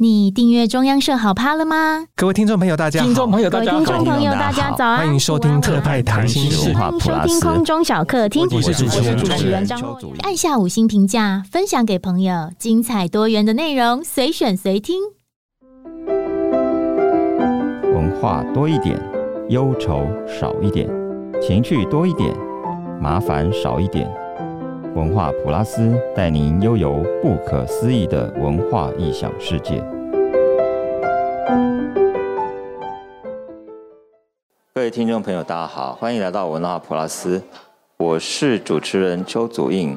你订阅中央社好 POD 了吗？各位听众朋友，大家好！听众朋友，大家好！听众朋友，大家早安！欢迎收听特派谈心事，欢迎收听空中小客厅。我是主持人，主持人张若昀。按下五星评价，分享给朋友，精彩多元的内容，随选随听。文化多一点，忧愁少一点，情趣多一点，麻烦少一点。文化普拉斯带您悠游不可思议的文化异想世界。各位听众朋友，大家好，欢迎来到文化普拉斯，我是主持人邱祖胤。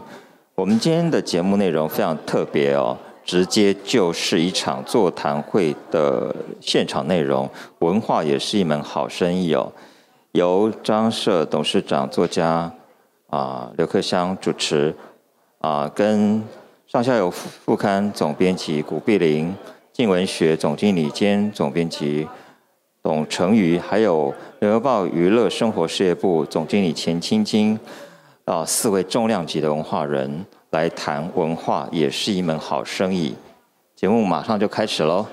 我们今天的节目内容非常特别哦，直接就是一场座谈会的现场内容。文化也是一门好生意哦，由张社董事长、作家。啊，刘克襄主持啊，跟上下游副刊总编辑古碧玲、静文学总经理兼总编辑董成瑜，还有联合报娱乐生活事业部总经理钱青金啊，四位重量级的文化人来谈文化，也是一门好生意。节目马上就开始喽。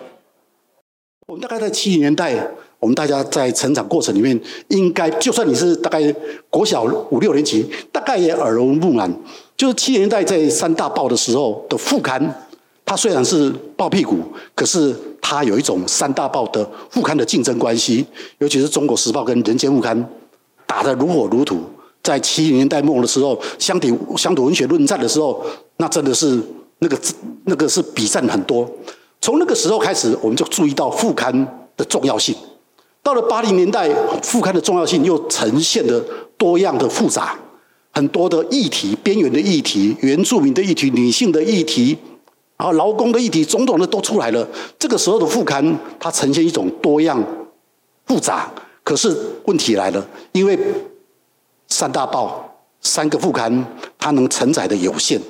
我们大概在七零年代，我们大家在成长过程里面，应该就算你是大概国小五六年级，大概也耳濡目染。就是七零年代在三大报的时候的副刊，它虽然是报屁股，可是它有一种三大报的副刊的竞争关系，尤其是《中国时报》跟《人间副刊》打得如火如荼。在七零年代末的时候，乡土乡土文学论战的时候，那真的是那个那个是比战很多。从那个时候开始，我们就注意到副刊的重要性。到了八零年代，副刊的重要性又呈现的多样的复杂，很多的议题、边缘的议题、原住民的议题、女性的议题，然后劳工的议题，种种的都出来了。这个时候的副刊，它呈现一种多样、复杂。可是问题来了，因为三大报、三个副刊，它能承载的有限。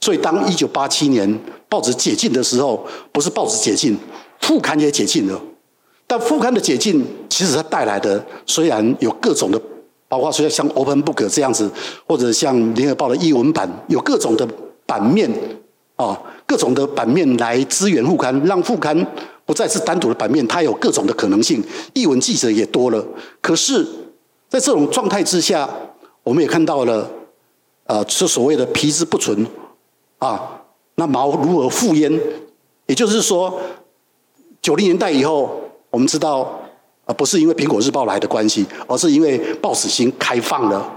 所以，当一九八七年报纸解禁的时候，不是报纸解禁，副刊也解禁了。但副刊的解禁，其实它带来的虽然有各种的，包括说像 Open Book 这样子，或者像联合报的译文版，有各种的版面啊，各种的版面来支援副刊，让副刊不再是单独的版面，它有各种的可能性。译文记者也多了。可是，在这种状态之下，我们也看到了，呃，是所谓的皮之不存。啊，那毛如何复焉？也就是说，九零年代以后，我们知道，啊，不是因为苹果日报来的关系，而是因为报纸新开放了，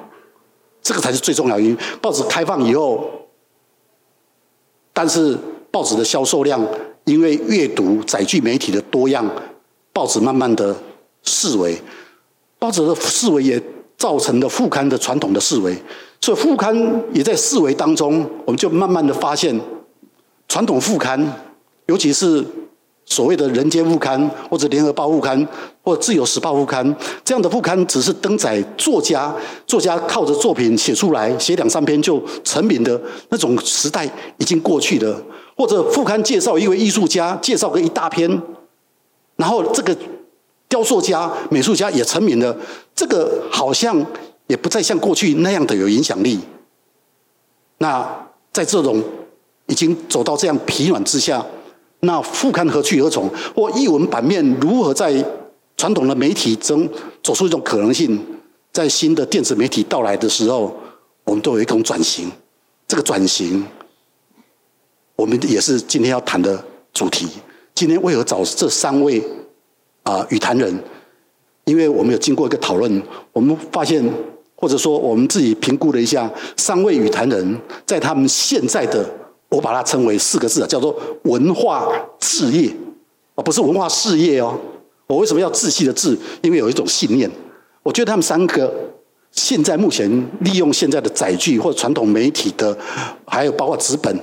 这个才是最重要的原因。报纸开放以后，但是报纸的销售量，因为阅读载具媒体的多样，报纸慢慢的式微，报纸的式微也造成了副刊的传统的式微。所以副刊也在式微当中，我们就慢慢的发现，传统副刊，尤其是所谓的人间副刊，或者联合报副刊，或者自由时报副刊，这样的副刊只是登载作家，作家靠着作品写出来，写两三篇就成名的那种时代已经过去了。或者副刊介绍一位艺术家，介绍个一大篇，然后这个雕塑家、美术家也成名了，这个好像。也不再像过去那样的有影响力。那在这种已经走到这样疲软之下，那副刊何去何从？或译文版面如何在传统的媒体中走出一种可能性？在新的电子媒体到来的时候，我们都有一种转型。这个转型，我们也是今天要谈的主题。今天为何找这三位啊语坛人？因为我们有经过一个讨论，我们发现。或者说，我们自己评估了一下，三位语坛人在他们现在的，我把它称为四个字啊，叫做文化置业，而不是文化事业哦。我为什么要志气的志？因为有一种信念。我觉得他们三个现在目前利用现在的载具或传统媒体的，还有包括纸本，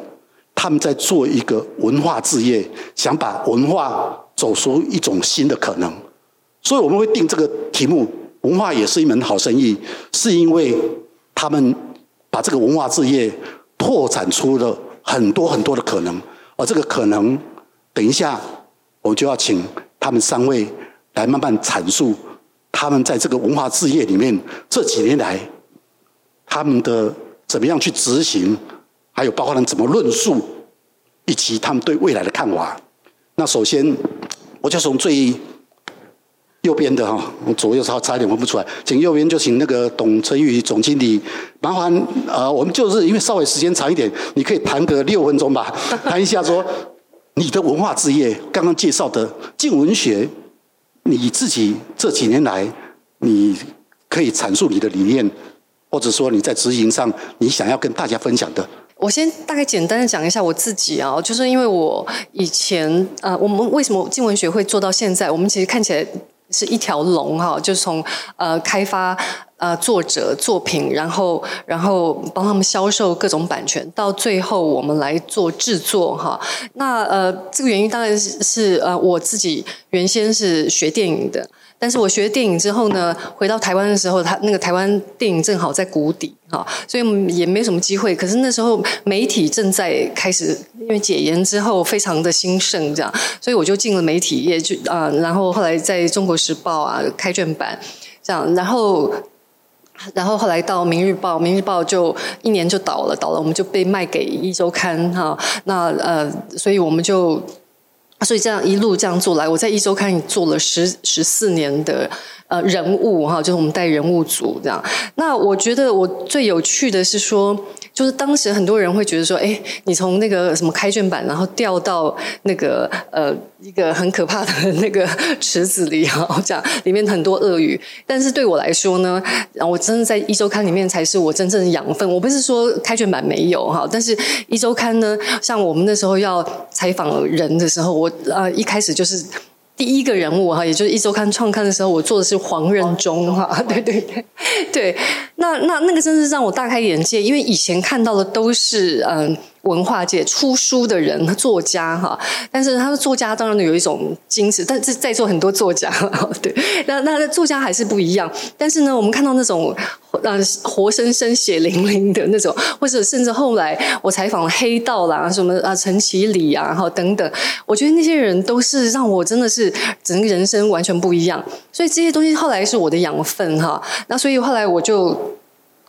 他们在做一个文化置业，想把文化走出一种新的可能。所以我们会定这个题目。文化也是一门好生意，是因为他们把这个文化事业拓展出了很多很多的可能，而这个可能，等一下我就要请他们三位来慢慢阐述他们在这个文化事业里面这几年来他们的怎么样去执行，还有包括他们怎么论述，以及他们对未来的看法。那首先，我就从最右边的哈，我左右差差一点分不出来，请右边就请那个董成宇总经理，麻烦呃，我们就是因为稍微时间长一点，你可以谈个六分钟吧，谈一下说你的文化置业，刚刚介绍的静文学，你自己这几年来，你可以阐述你的理念，或者说你在执行上你想要跟大家分享的。我先大概简单的讲一下我自己啊，就是因为我以前呃，我们为什么静文学会做到现在？我们其实看起来。是一条龙哈，就是从呃开发呃作者作品，然后然后帮他们销售各种版权，到最后我们来做制作哈。那呃这个原因当然是是呃我自己原先是学电影的。但是我学电影之后呢，回到台湾的时候，他那个台湾电影正好在谷底哈，所以也没什么机会。可是那时候媒体正在开始，因为解严之后非常的兴盛，这样，所以我就进了媒体业，就啊，然后后来在中国时报啊开卷版，这样，然后然后后来到明日报，明日报就一年就倒了，倒了，我们就被卖给一周刊哈，那呃，所以我们就。所以这样一路这样做来，我在一周刊做了十十四年的呃人物哈，就是我们带人物组这样。那我觉得我最有趣的是说，就是当时很多人会觉得说，哎，你从那个什么开卷版，然后掉到那个呃一个很可怕的那个池子里哈，这样里面很多鳄鱼。但是对我来说呢，我真的在一周刊里面才是我真正的养分。我不是说开卷版没有哈，但是一周刊呢，像我们那时候要采访人的时候，我。呃，一开始就是第一个人物哈，也就是一周刊创刊的时候，我做的是黄任中哈，对对对，对，那那那个真是让我大开眼界，因为以前看到的都是嗯。呃文化界出书的人，作家哈，但是他的作家当然有一种矜持，但是在座很多作家，对，那那作家还是不一样。但是呢，我们看到那种呃活生生血淋淋的那种，或者甚至后来我采访黑道啦，什么啊陈其礼啊，哈等等，我觉得那些人都是让我真的是整个人生完全不一样。所以这些东西后来是我的养分哈。那所以后来我就。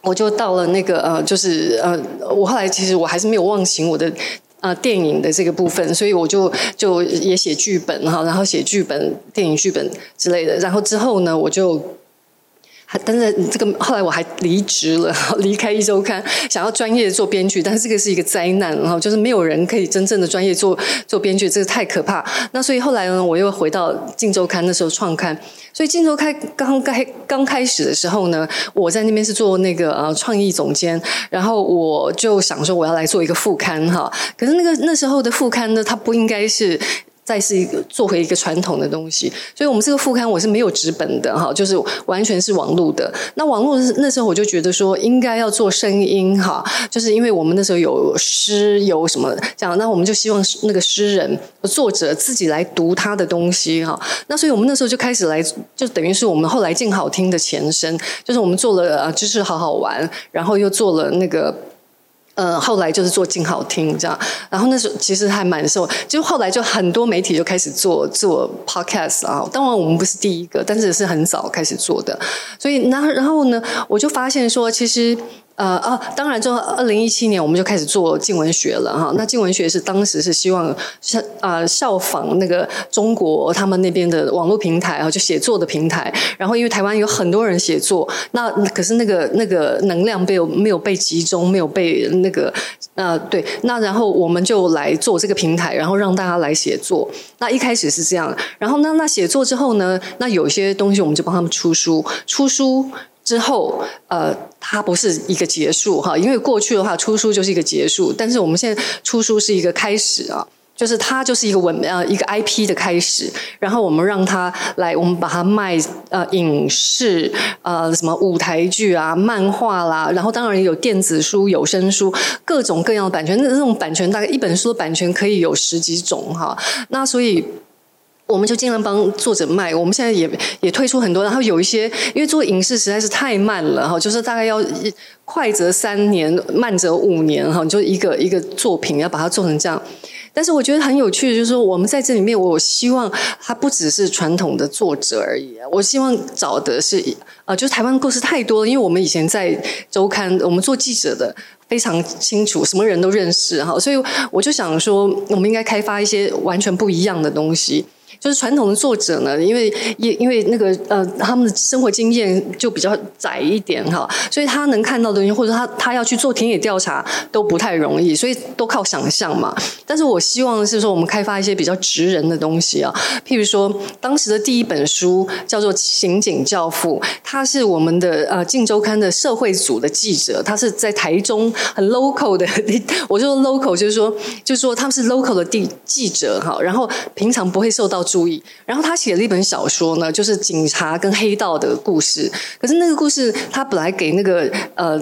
我就到了那个呃，就是呃，我后来其实我还是没有忘形我的呃电影的这个部分，所以我就就也写剧本哈，然后写剧本、电影剧本之类的，然后之后呢，我就。但是这个后来我还离职了，离开一周刊，想要专业做编剧，但是这个是一个灾难，然后就是没有人可以真正的专业做做编剧，这个太可怕。那所以后来呢，我又回到镜周刊，那时候创刊。所以镜周刊刚开刚开始的时候呢，我在那边是做那个呃创意总监，然后我就想说我要来做一个副刊哈。可是那个那时候的副刊呢，它不应该是。再是一个做回一个传统的东西，所以我们这个副刊我是没有纸本的哈，就是完全是网络的。那网络那时候我就觉得说应该要做声音哈，就是因为我们那时候有诗有什么这样，那我们就希望那个诗人作者自己来读他的东西哈。那所以我们那时候就开始来，就等于是我们后来镜好听的前身，就是我们做了呃知识好好玩，然后又做了那个。呃，后来就是做静好听这样，然后那时候其实还蛮受，就后来就很多媒体就开始做做 podcast 啊。当然我们不是第一个，但是是很早开始做的。所以，然后然后呢，我就发现说，其实。呃啊，当然，就二零一七年我们就开始做静文学了哈。那静文学是当时是希望效啊效仿那个中国他们那边的网络平台啊，就写作的平台。然后因为台湾有很多人写作，那可是那个那个能量被没有被集中，没有被那个呃对。那然后我们就来做这个平台，然后让大家来写作。那一开始是这样，然后那那写作之后呢，那有些东西我们就帮他们出书，出书。之后，呃，它不是一个结束哈，因为过去的话出书就是一个结束，但是我们现在出书是一个开始啊，就是它就是一个文呃一个 IP 的开始，然后我们让它来，我们把它卖呃影视呃什么舞台剧啊、漫画啦，然后当然有电子书、有声书，各种各样的版权，那这种版权大概一本书的版权可以有十几种哈，那所以。我们就尽量帮作者卖，我们现在也也推出很多，然后有一些因为做影视实在是太慢了哈，就是大概要快则三年，慢则五年哈，就一个一个作品要把它做成这样。但是我觉得很有趣的，就是说我们在这里面，我希望它不只是传统的作者而已，我希望找的是呃，就是台湾故事太多了，因为我们以前在周刊，我们做记者的。非常清楚，什么人都认识哈，所以我就想说，我们应该开发一些完全不一样的东西。就是传统的作者呢，因为因因为那个呃，他们的生活经验就比较窄一点哈，所以他能看到的东西，或者他他要去做田野调查都不太容易，所以都靠想象嘛。但是我希望是说，我们开发一些比较直人的东西啊，譬如说，当时的第一本书叫做《刑警教父》，他是我们的呃《镜周刊》的社会组的记者，他是在台中很 local 的，我就说 local 就是说就是说他们是 local 的记记者哈，然后平常不会受到注意，然后他写了一本小说呢，就是警察跟黑道的故事。可是那个故事他本来给那个呃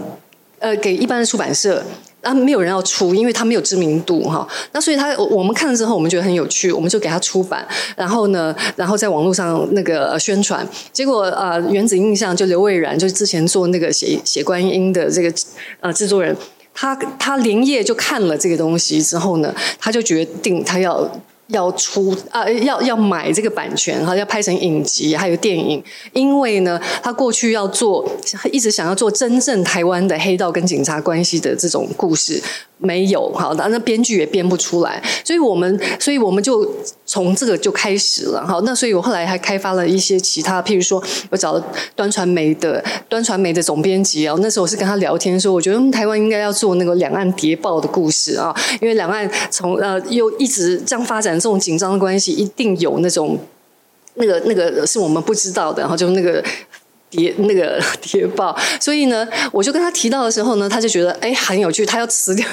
呃给一般的出版社，啊没有人要出，因为他没有知名度哈。那所以他我们看了之后，我们觉得很有趣，我们就给他出版。然后呢，然后在网络上那个宣传，结果呃原子印象就刘蔚然，就是之前做那个写写观音的这个呃制作人，他他连夜就看了这个东西之后呢，他就决定他要。要出啊，要要买这个版权哈，要拍成影集还有电影，因为呢，他过去要做，一直想要做真正台湾的黑道跟警察关系的这种故事。没有好的，那编剧也编不出来，所以我们，所以我们就从这个就开始了。好，那所以我后来还开发了一些其他，譬如说我找了端传媒的端传媒的总编辑啊，那时候我是跟他聊天说，我觉得台湾应该要做那个两岸谍报的故事啊，因为两岸从呃又一直这样发展这种紧张的关系，一定有那种那个那个是我们不知道的，然后就那个。谍那个 谍报，所以呢，我就跟他提到的时候呢，他就觉得哎很有趣，他要辞掉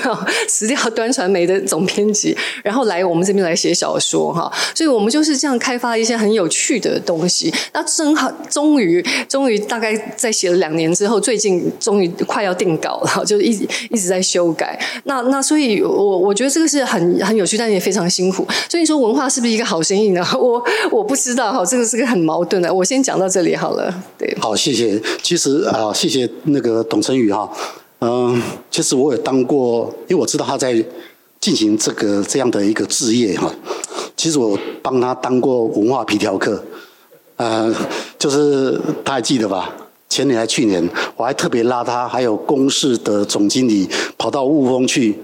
辞掉端传媒的总编辑，然后来我们这边来写小说哈，所以我们就是这样开发一些很有趣的东西。那正好终于终于大概在写了两年之后，最近终于快要定稿了，就是一一直在修改。那那所以我，我我觉得这个是很很有趣，但也非常辛苦。所以说文化是不是一个好生意呢？我我不知道哈，这个是个很矛盾的。我先讲到这里好了，对。好，谢谢。其实啊，谢谢那个董成宇哈。嗯，其实我也当过，因为我知道他在进行这个这样的一个置业哈。其实我帮他当过文化皮条客，呃，就是他还记得吧？前年还去年，我还特别拉他，还有公司的总经理跑到雾峰去，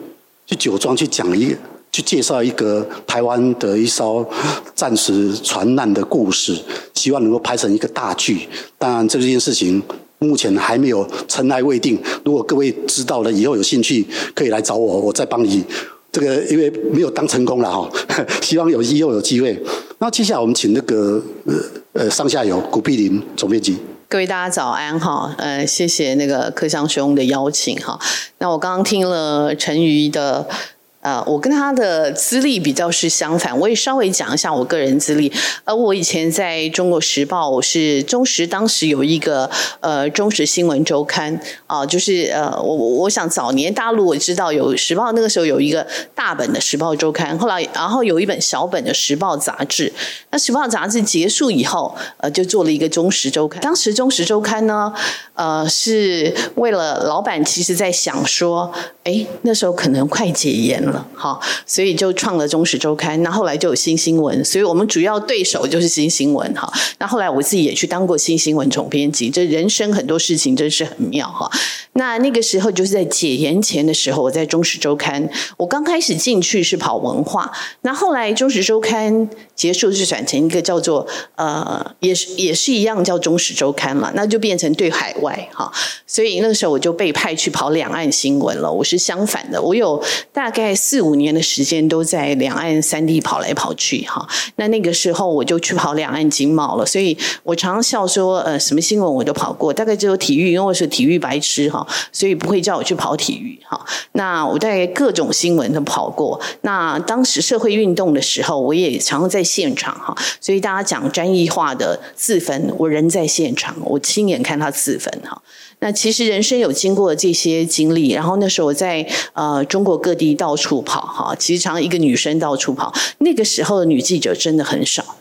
去酒庄去讲一个。去介绍一个台湾的一艘战时船难的故事，希望能够拍成一个大剧。当然，这件事情目前还没有尘埃未定。如果各位知道了以后有兴趣，可以来找我，我再帮你。这个因为没有当成功了哈，希望有以后有机会。那接下来我们请那个呃呃上下游古碧林总编辑。各位大家早安哈，呃谢谢那个克襄兄的邀请哈。那我刚刚听了陈瑜的。呃，我跟他的资历比较是相反，我也稍微讲一下我个人资历。呃，我以前在中国时报，我是中时当时有一个呃中时新闻周刊啊、就是呃我我想早年大陆我知道有时报，那个时候有一个大本的时报周刊，后来然后有一本小本的时报杂志。那时报杂志结束以后，呃，就做了一个中时周刊。当时中时周刊呢，呃，是为了老板其实在想说，哎，那时候可能快解严了。哈，所以就创了中时周刊。那后来就有新新闻，所以我们主要对手就是新新闻哈。那后来我自己也去当过新新闻总编辑，这人生很多事情真是很妙哈。那那个时候就是在解严前的时候，我在中时周刊，我刚开始进去是跑文化，那后来中时周刊结束就转成一个叫做呃，也是也是一样叫中时周刊了，那就变成对海外哈。所以那个时候我就被派去跑两岸新闻了。我是相反的，我有大概。四五年的时间都在两岸三地跑来跑去哈，那那个时候我就去跑两岸经贸了，所以我常常笑说，呃，什么新闻我都跑过，大概只有体育，因为我是体育白痴哈，所以不会叫我去跑体育哈。那我大概各种新闻都跑过。那当时社会运动的时候，我也常常在现场哈，所以大家讲专业化的自焚，我人在现场，我亲眼看他自焚哈。那其实人生有经过这些经历，然后那时候我在呃中国各地到处跑哈，其实常一个女生到处跑，那个时候的女记者真的很少。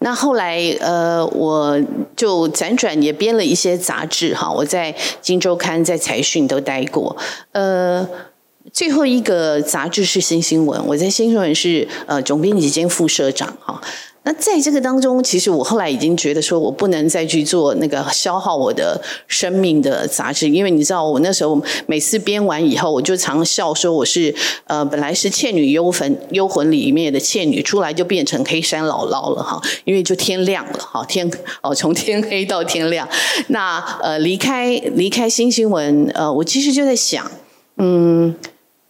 那后来呃我就辗转也编了一些杂志哈，我在《镜周刊》在《财讯》都待过，呃。最后一个杂志是新新闻，我在新新闻是呃总编辑兼副社长哈。那在这个当中，其实我后来已经觉得说，我不能再去做那个消耗我的生命的杂志，因为你知道，我那时候每次编完以后，我就常笑说我是呃，本来是《倩女幽魂》幽魂里面的倩女，出来就变成黑山姥姥了哈，因为就天亮了哈，天哦，从天黑到天亮。那呃，离开离开新新闻，呃，我其实就在想，嗯，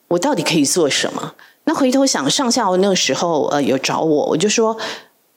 我到底可以做什么？那回头想，上下午那个时候呃有找我，我就说。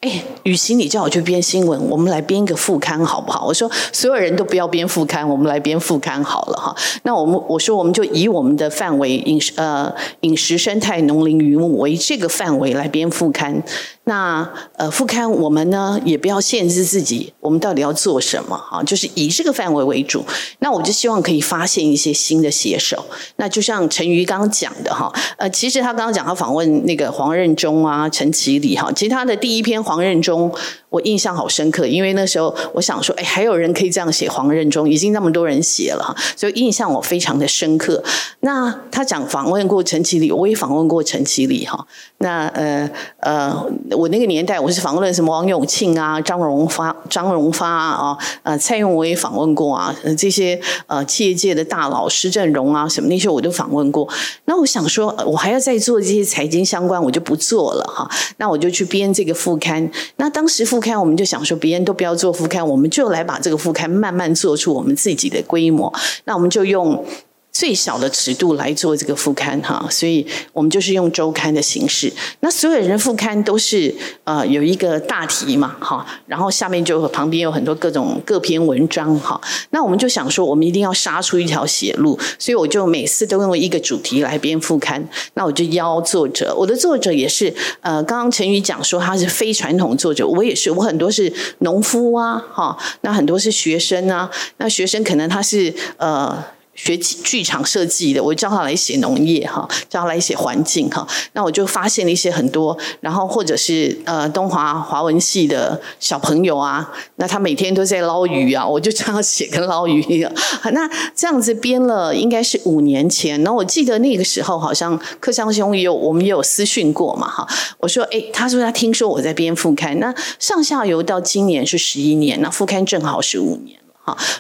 哎，与其你叫我去编新闻，我们来编一个副刊好不好？我说所有人都不要编副刊，我们来编副刊好了哈。那我们我说我们就以我们的范围饮食呃饮食生态农林渔牧为这个范围来编副刊。那呃副刊我们呢也不要限制自己，我们到底要做什么哈？就是以这个范围为主。那我就希望可以发现一些新的写手。那就像陈瑜刚刚讲的哈，呃，其实他刚刚讲他访问那个黄任中啊、陈其礼哈，其实他的第一篇黄任中。我印象好深刻，因为那时候我想说，哎，还有人可以这样写黄任中，已经那么多人写了，所以印象我非常的深刻。那他讲访问过陈其礼，我也访问过陈其礼哈。那呃呃，我那个年代我是访问了什么王永庆啊、张荣发、张荣发啊，呃蔡英文我也访问过啊，这些呃企业界的大佬施正荣啊什么那些我都访问过。那我想说，我还要再做这些财经相关，我就不做了哈。那我就去编这个副刊。那当时副刊我们就想说，别人都不要做副刊，我们就来把这个副刊慢慢做出我们自己的规模。那我们就用。最小的尺度来做这个副刊哈，所以我们就是用周刊的形式。那所有人的副刊都是呃有一个大题嘛哈，然后下面就旁边有很多各种各篇文章哈。那我们就想说，我们一定要杀出一条血路，所以我就每次都用一个主题来编副刊。那我就邀作者，我的作者也是呃，刚刚陈瑜讲说他是非传统作者，我也是，我很多是农夫啊哈，那很多是学生啊，那学生可能他是呃。学剧场设计的，我叫他来写农业哈，叫他来写环境哈。那我就发现了一些很多，然后或者是呃东华华文系的小朋友啊，那他每天都在捞鱼啊，我就这样写跟捞鱼一样。那这样子编了应该是五年前，然后我记得那个时候好像克襄兄也有我们也有私讯过嘛哈。我说哎，他说他听说我在编副刊，那上下游到今年是十一年，那副刊正好是五年。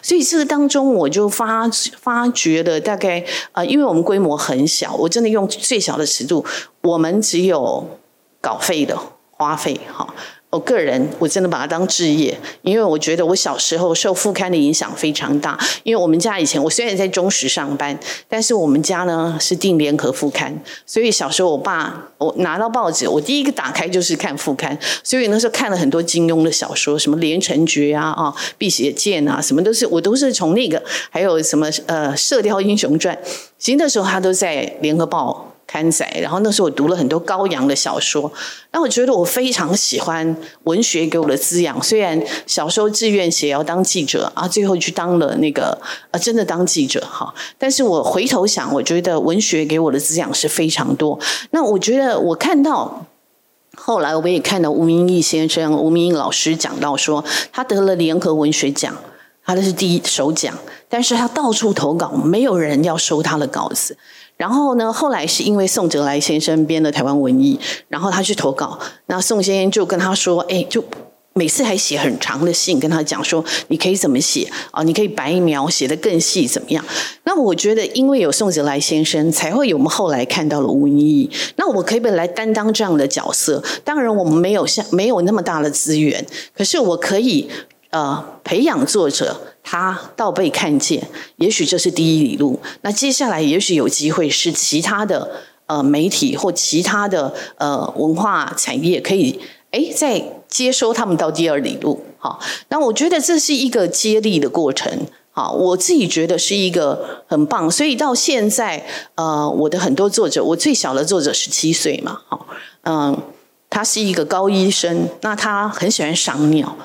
所以这个当中我就发发觉了大概呃，因为我们规模很小，我真的用最小的尺度，我们只有稿费的花费哈。我个人我真的把它当置业，因为我觉得我小时候受副刊的影响非常大。因为我们家以前我虽然在中时上班，但是我们家呢是订联合副刊，所以小时候我爸我拿到报纸，我第一个打开就是看副刊，所以那时候看了很多金庸的小说，什么《连城诀》啊啊，《碧血剑》啊，什么都是我都是从那个，还有什么呃《射雕英雄传》，其实那时候他都在联合报。刊载，然后那时候我读了很多高阳的小说，那我觉得我非常喜欢文学给我的滋养。虽然小时候志愿写要当记者啊，最后去当了那个啊，真的当记者哈。但是我回头想，我觉得文学给我的滋养是非常多。那我觉得我看到后来我也看到吴明益先生、吴明益老师讲到说，他得了联合文学奖，他的是第一首奖，但是他到处投稿，没有人要收他的稿子。然后呢，后来是因为宋哲来先生编的《台湾文艺》，然后他去投稿，那宋先生就跟他说：“哎，就每次还写很长的信，跟他讲说，你可以怎么写啊？你可以白描写得更细，怎么样？”那我觉得，因为有宋哲来先生，才会有我们后来看到了吴明益。那我可以本来担当这样的角色，当然我们没有像没有那么大的资源，可是我可以呃培养作者。他到被看见，也许这是第一里路。那接下来，也许有机会是其他的呃媒体或其他的呃文化产业可以诶再接收他们到第二里路。好，那我觉得这是一个接力的过程。好，我自己觉得是一个很棒。所以到现在，呃，我的很多作者，我最小的作者十七岁嘛，好，嗯，他是一个高医生，那他很喜欢赏鸟。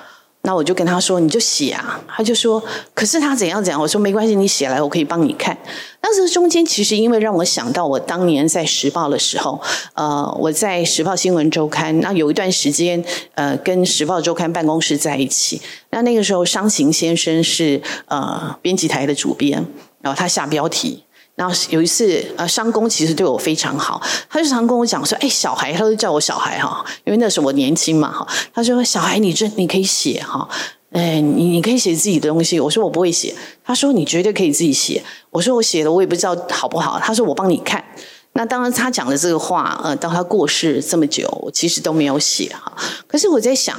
那我就跟他说，你就写啊。他就说，可是他怎样怎样。我说没关系，你写来，我可以帮你看。但是中间其实因为让我想到我当年在时报的时候，呃，我在时报新闻周刊，那有一段时间，呃，跟时报周刊办公室在一起。那那个时候，商行先生是呃编辑台的主编，然后他下标题。然后有一次，呃，商公其实对我非常好，他就常跟我讲说：“哎，小孩，他都叫我小孩哈，因为那时候我年轻嘛哈。”他说：“小孩，你这你可以写哈，哎，你你可以写自己的东西。”我说：“我不会写。”他说：“你绝对可以自己写。”我说：“我写的我也不知道好不好。”他说：“我帮你看。”那当然，他讲的这个话，呃，到他过世这么久，我其实都没有写哈。可是我在想，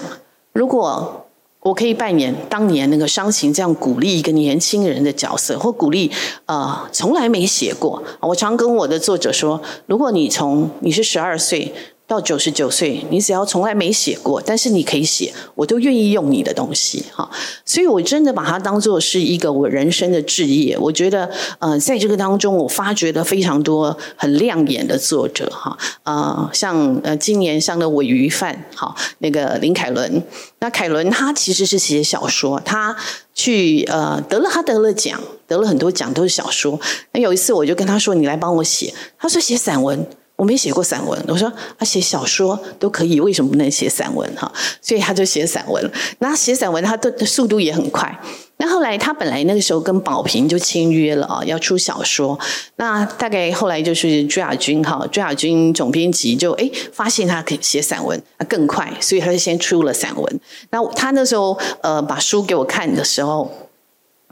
如果我可以扮演当年那个商情这样鼓励一个年轻人的角色，或鼓励呃从来没写过。我常跟我的作者说，如果你从你是十二岁。到九十九岁，你只要从来没写过，但是你可以写，我都愿意用你的东西哈。所以我真的把它当做是一个我人生的志业。我觉得，呃，在这个当中，我发掘了非常多很亮眼的作者哈。呃，像呃，今年像的鮪鱼饭，哈，那个林凯伦。那凯伦他其实是写小说，他去呃得了，他得了奖，得了很多奖，都是小说。那有一次我就跟他说：“你来帮我写。”他说：“写散文。”我没写过散文，我说他写小说都可以，为什么不能写散文哈？所以他就写散文。那写散文，他的速度也很快。那后来他本来那个时候跟宝瓶就签约了啊，要出小说。那大概后来就是朱亚军哈，朱亚军总编辑就哎发现他可以写散文更快，所以他就先出了散文。那他那时候呃把书给我看的时候，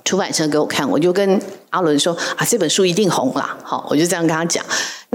出版社给我看，我就跟阿伦说啊，这本书一定红了。好，我就这样跟他讲。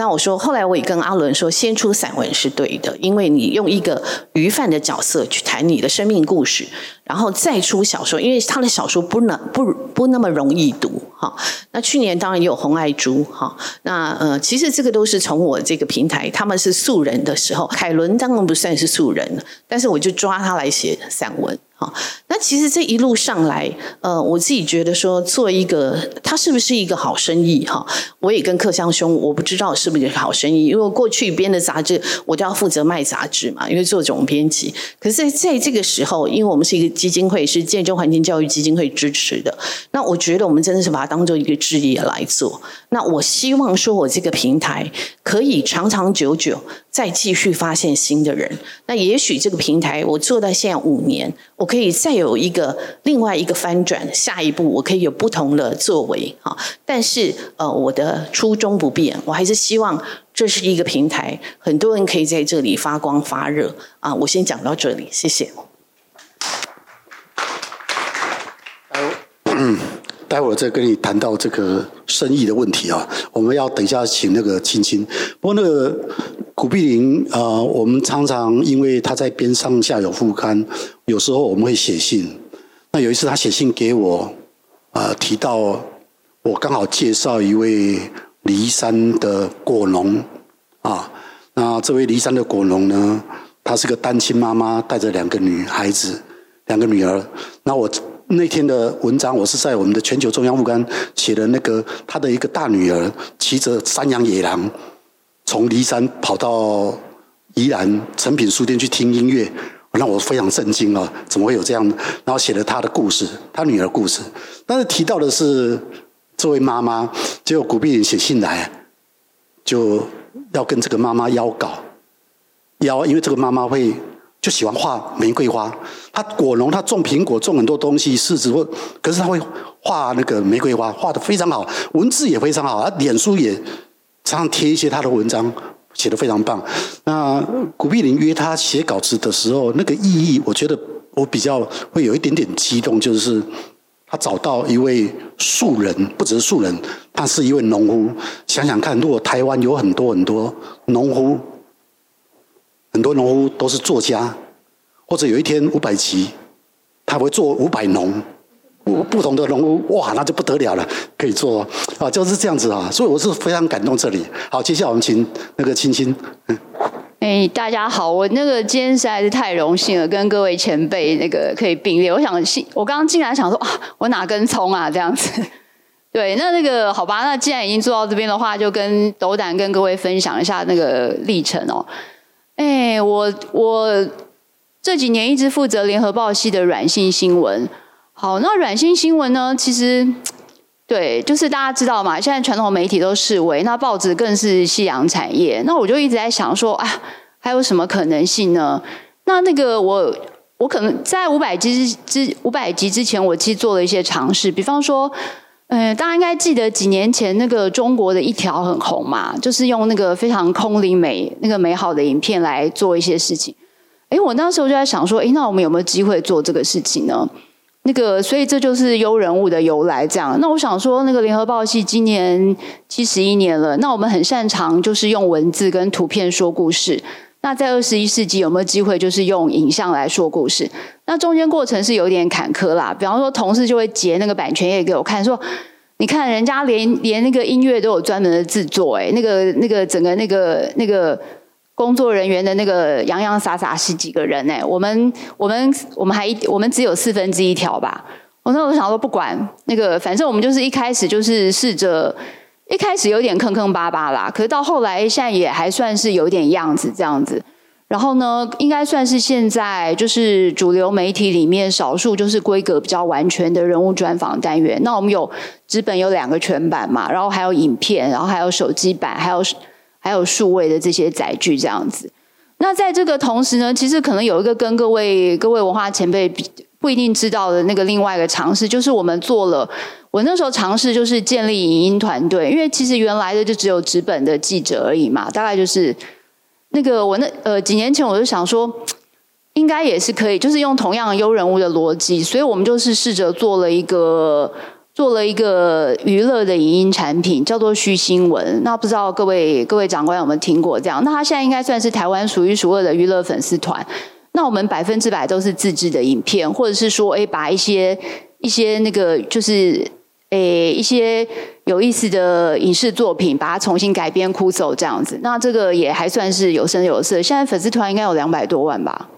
那我说，后来我也跟阿伦说，先出散文是对的，因为你用一个鱼贩的角色去谈你的生命故事，然后再出小说，因为他的小说不能不不那么容易读哈。那去年当然也有红爱珠哈。那呃，其实这个都是从我这个平台，他们是素人的时候，凯伦当然不算是素人，但是我就抓他来写散文。哈，那其实这一路上来，呃，我自己觉得说，做一个他是不是一个好生意哈？我也跟克襄兄，我不知道是不是好生意，因为过去编的杂志，我都要负责卖杂志嘛，因为做总编辑。可是在这个时候，因为我们是一个基金会，是建中环境教育基金会支持的，那我觉得我们真的是把它当做一个志业来做。那我希望说，我这个平台可以长长久久再继续发现新的人。那也许这个平台我做到现在五年，我。可以再有一个另外一个翻转，下一步我可以有不同的作为哈。但是呃，我的初衷不变，我还是希望这是一个平台，很多人可以在这里发光发热啊。我先讲到这里，谢谢。嗯待会儿再跟你谈到这个生意的问题啊，我们要等一下请那个青青。不过那个古碧玲啊、我们常常因为他在边上下有副刊，有时候我们会写信。那有一次他写信给我，啊、呃，提到我刚好介绍一位梨山的果农啊，那这位梨山的果农呢，他是个单亲妈妈，带着两个女孩子，两个女儿。那我。那天的文章，我是在我们的全球中央副刊写的。那个他的一个大女儿骑着山羊野狼，从骊山跑到宜兰诚品书店去听音乐，让我非常震惊啊！怎么会有这样？然后写了他的故事，他女儿故事。但是提到的是这位妈妈，结果古碧玲写信来，就要跟这个妈妈邀稿，邀，因为这个妈妈会。就喜欢画玫瑰花，他果农，他种苹果，种很多东西，柿子或，可是他会画那个玫瑰花，画的非常好，文字也非常好，他脸书也常常贴一些他的文章，写的非常棒。那古碧玲约他写稿子的时候，那个意义，我觉得我比较会有一点点激动，就是他找到一位素人，不只是素人，他是一位农夫。想想看，如果台湾有很多很多农夫。很多农夫都是作家，或者有一天五百集，他会做五百农，不不同的农夫，哇，那就不得了了，可以做啊，就是这样子啊，所以我是非常感动这里。好，接下来我们请那个青青。哎，大家好，我那个今天实在是太荣幸了，跟各位前辈那个可以并列。我想，我刚刚进来想说啊，我哪根葱啊这样子？对，那那个好吧，那既然已经做到这边的话，就跟斗胆跟各位分享一下那个历程哦。哎，我我这几年一直负责联合报系的软性新闻。好，那软性新闻呢，其实对，就是大家知道嘛，现在传统媒体都示威，那报纸更是夕阳产业。那我就一直在想说，啊，还有什么可能性呢？那那个我我可能在五百集之五百集之前，我其实做了一些尝试，比方说，嗯，大家应该记得几年前那个中国的一条很红嘛，就是用那个非常空灵美那个美好的影片来做一些事情。哎，我那时候就在想说，哎，那我们有没有机会做这个事情呢？那个，所以这就是优人物的由来。这样，那我想说，那个联合报系今年七十一年了，那我们很擅长就是用文字跟图片说故事。那在二十一世纪有没有机会就是用影像来说故事？那中间过程是有点坎坷啦。比方说，同事就会截那个版权页给我看，说：“你看，人家连连那个音乐都有专门的制作，哎，那个那个整个那个那个工作人员的那个洋洋洒洒十几个人，哎，我们我们我们还我们只有四分之一条吧。”我那我想说，不管那个，反正我们就是一开始就是试着。一开始有点坑坑巴巴啦，可是到后来现在也还算是有点样子这样子。然后呢，应该算是现在就是主流媒体里面少数就是规格比较完全的人物专访单元。那我们有纸本有两个全版嘛，然后还有影片，然后还有手机版，还有还有数位的这些载具这样子。那在这个同时呢，其实可能有一个跟各位各位文化前辈比不一定知道的那个另外一个尝试，就是我们做了。我那时候尝试就是建立影音团队，因为其实原来的就只有纸本的记者而已嘛，大概就是那个我那呃几年前我就想说，应该也是可以，就是用同样优人物的逻辑，所以我们就是试着做了一个做了一个娱乐的影音产品，叫做虚新闻。那不知道各位各位长官有没有听过这样？那他现在应该算是台湾数一数二的娱乐粉丝团。那我们百分之百都是自制的影片，或者是说，哎，把一些一些那个就是。诶，一些有意思的影视作品，把它重新改编、哭走这样子，那这个也还算是有声有色。现在粉丝团应该有两百多万吧？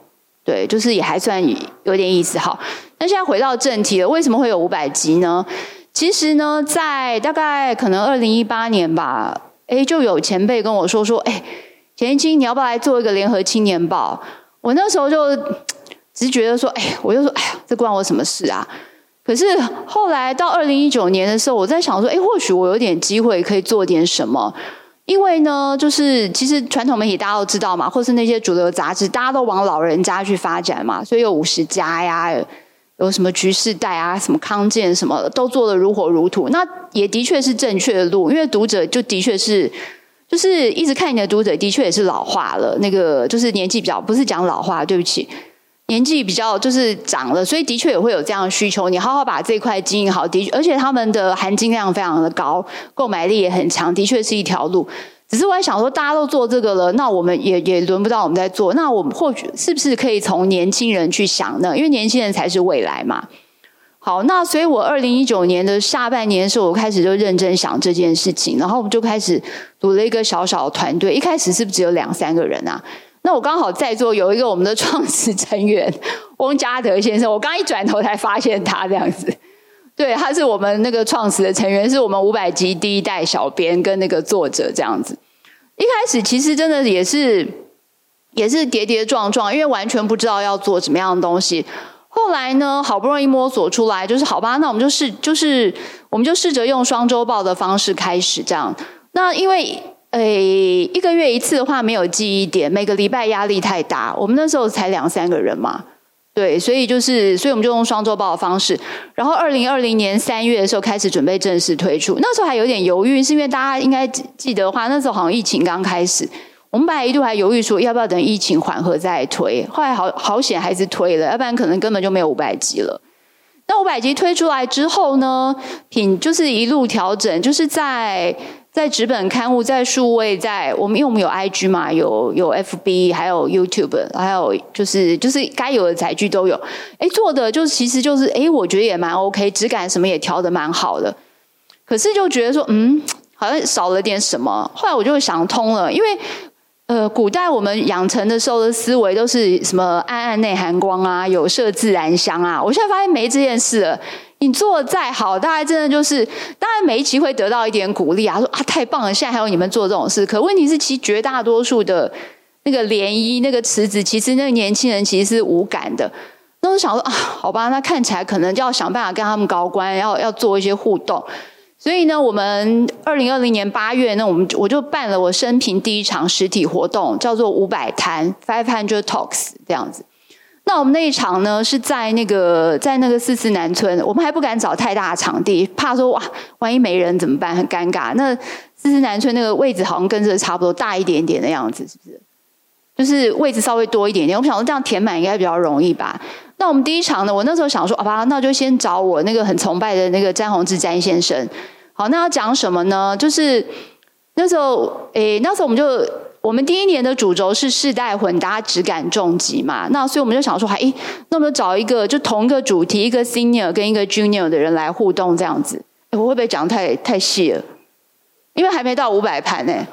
对，就是也还算有点意思。好，那现在回到正题了，为什么会有五百集呢？其实呢，在大概可能二零一八年吧，诶，就有前辈跟我说说，诶，简青，你要不要来做一个联合青年报？我那时候就只是觉得说，哎，我就说，哎呀，这关我什么事啊？可是后来到二零一九年的时候，我在想说，哎，或许我有点机会可以做点什么。因为呢，就是其实传统媒体大家都知道嘛，或是那些主流杂志，大家都往老人家去发展嘛，所以有五十家呀，有什么局世代啊，什么康健什么，都做得如火如荼。那也的确是正确的路，因为读者就的确是，就是一直看你的读者的确也是老化了，那个就是年纪比较，不是讲老化，对不起。年纪比较就是长了，所以的确也会有这样的需求。你好好把这块经营好，的确，而且他们的含金量非常的高，购买力也很强，的确是一条路。只是我在想说，大家都做这个了，那我们也也轮不到我们在做。那我们或许是不是可以从年轻人去想呢？因为年轻人才是未来嘛。好，那所以我二零一九年的下半年的时候，我开始就认真想这件事情，然后我们就开始组了一个小小的团队。一开始是不是只有两三个人啊？那我刚好在座有一个我们的创始成员翁家德先生，我刚一转头才发现他这样子，对，他是我们那个创始的成员，是我们五百集第一代小编跟那个作者这样子。一开始其实真的也是也是跌跌撞撞，因为完全不知道要做什么样的东西。后来呢，好不容易摸索出来，就是好吧，那我们就试，就是我们就试着用双周报的方式开始这样。那因为。诶，一个月一次的话没有记忆点，每个礼拜压力太大。我们那时候才两三个人嘛，对，所以就是，所以我们就用双周报的方式。然后二零二零年三月的时候开始准备正式推出，那时候还有点犹豫，是因为大家应该记得的话，那时候好像疫情刚开始，我们本来一度还犹豫说要不要等疫情缓和再推，后来好好险还是推了，要不然可能根本就没有五百集了。那五百集推出来之后呢，品就是一路调整，就是在。在纸本刊物，在数位，在我们因为我们有 IG 嘛，有有 FB，还有 YouTube，还有就是就是该有的载具都有。哎，做的就是其实就是哎，我觉得也蛮 OK，质感什么也调得蛮好的。可是就觉得说，嗯，好像少了点什么。后来我就想通了，因为呃，古代我们养成的时候的思维都是什么暗暗内含光啊，有色自然香啊。我现在发现没这件事了。你做的再好，大概真的就是，当然每一期会得到一点鼓励啊，说啊太棒了，现在还有你们做这种事。可问题是，其绝大多数的那个涟漪、那个池子，其实那个年轻人其实是无感的。那我想说啊，好吧，那看起来可能就要想办法跟他们高官要要做一些互动。所以呢，我们二零二零年八月，那我们我就办了我生平第一场实体活动，叫做五百谈 （Five Hundred Talks） 这样子。那我们那一场呢，是在那个在那个四四南村，我们还不敢找太大的场地，怕说哇，万一没人怎么办？很尴尬。那四四南村那个位置好像跟这差不多，大一点点的样子，是不是？就是位置稍微多一点点。我想说这样填满应该比较容易吧？那我们第一场呢，我那时候想说，好吧，那就先找我那个很崇拜的那个詹宏志詹先生。好，那要讲什么呢？就是那时候，诶，那时候我们就。我们第一年的主轴是世代混搭质感重疾嘛，那所以我们就想说，哎，那我们就找一个就同一个主题，一个 senior 跟一个 junior 的人来互动这样子。我会不会讲太太细了？因为还没到五百盘呢。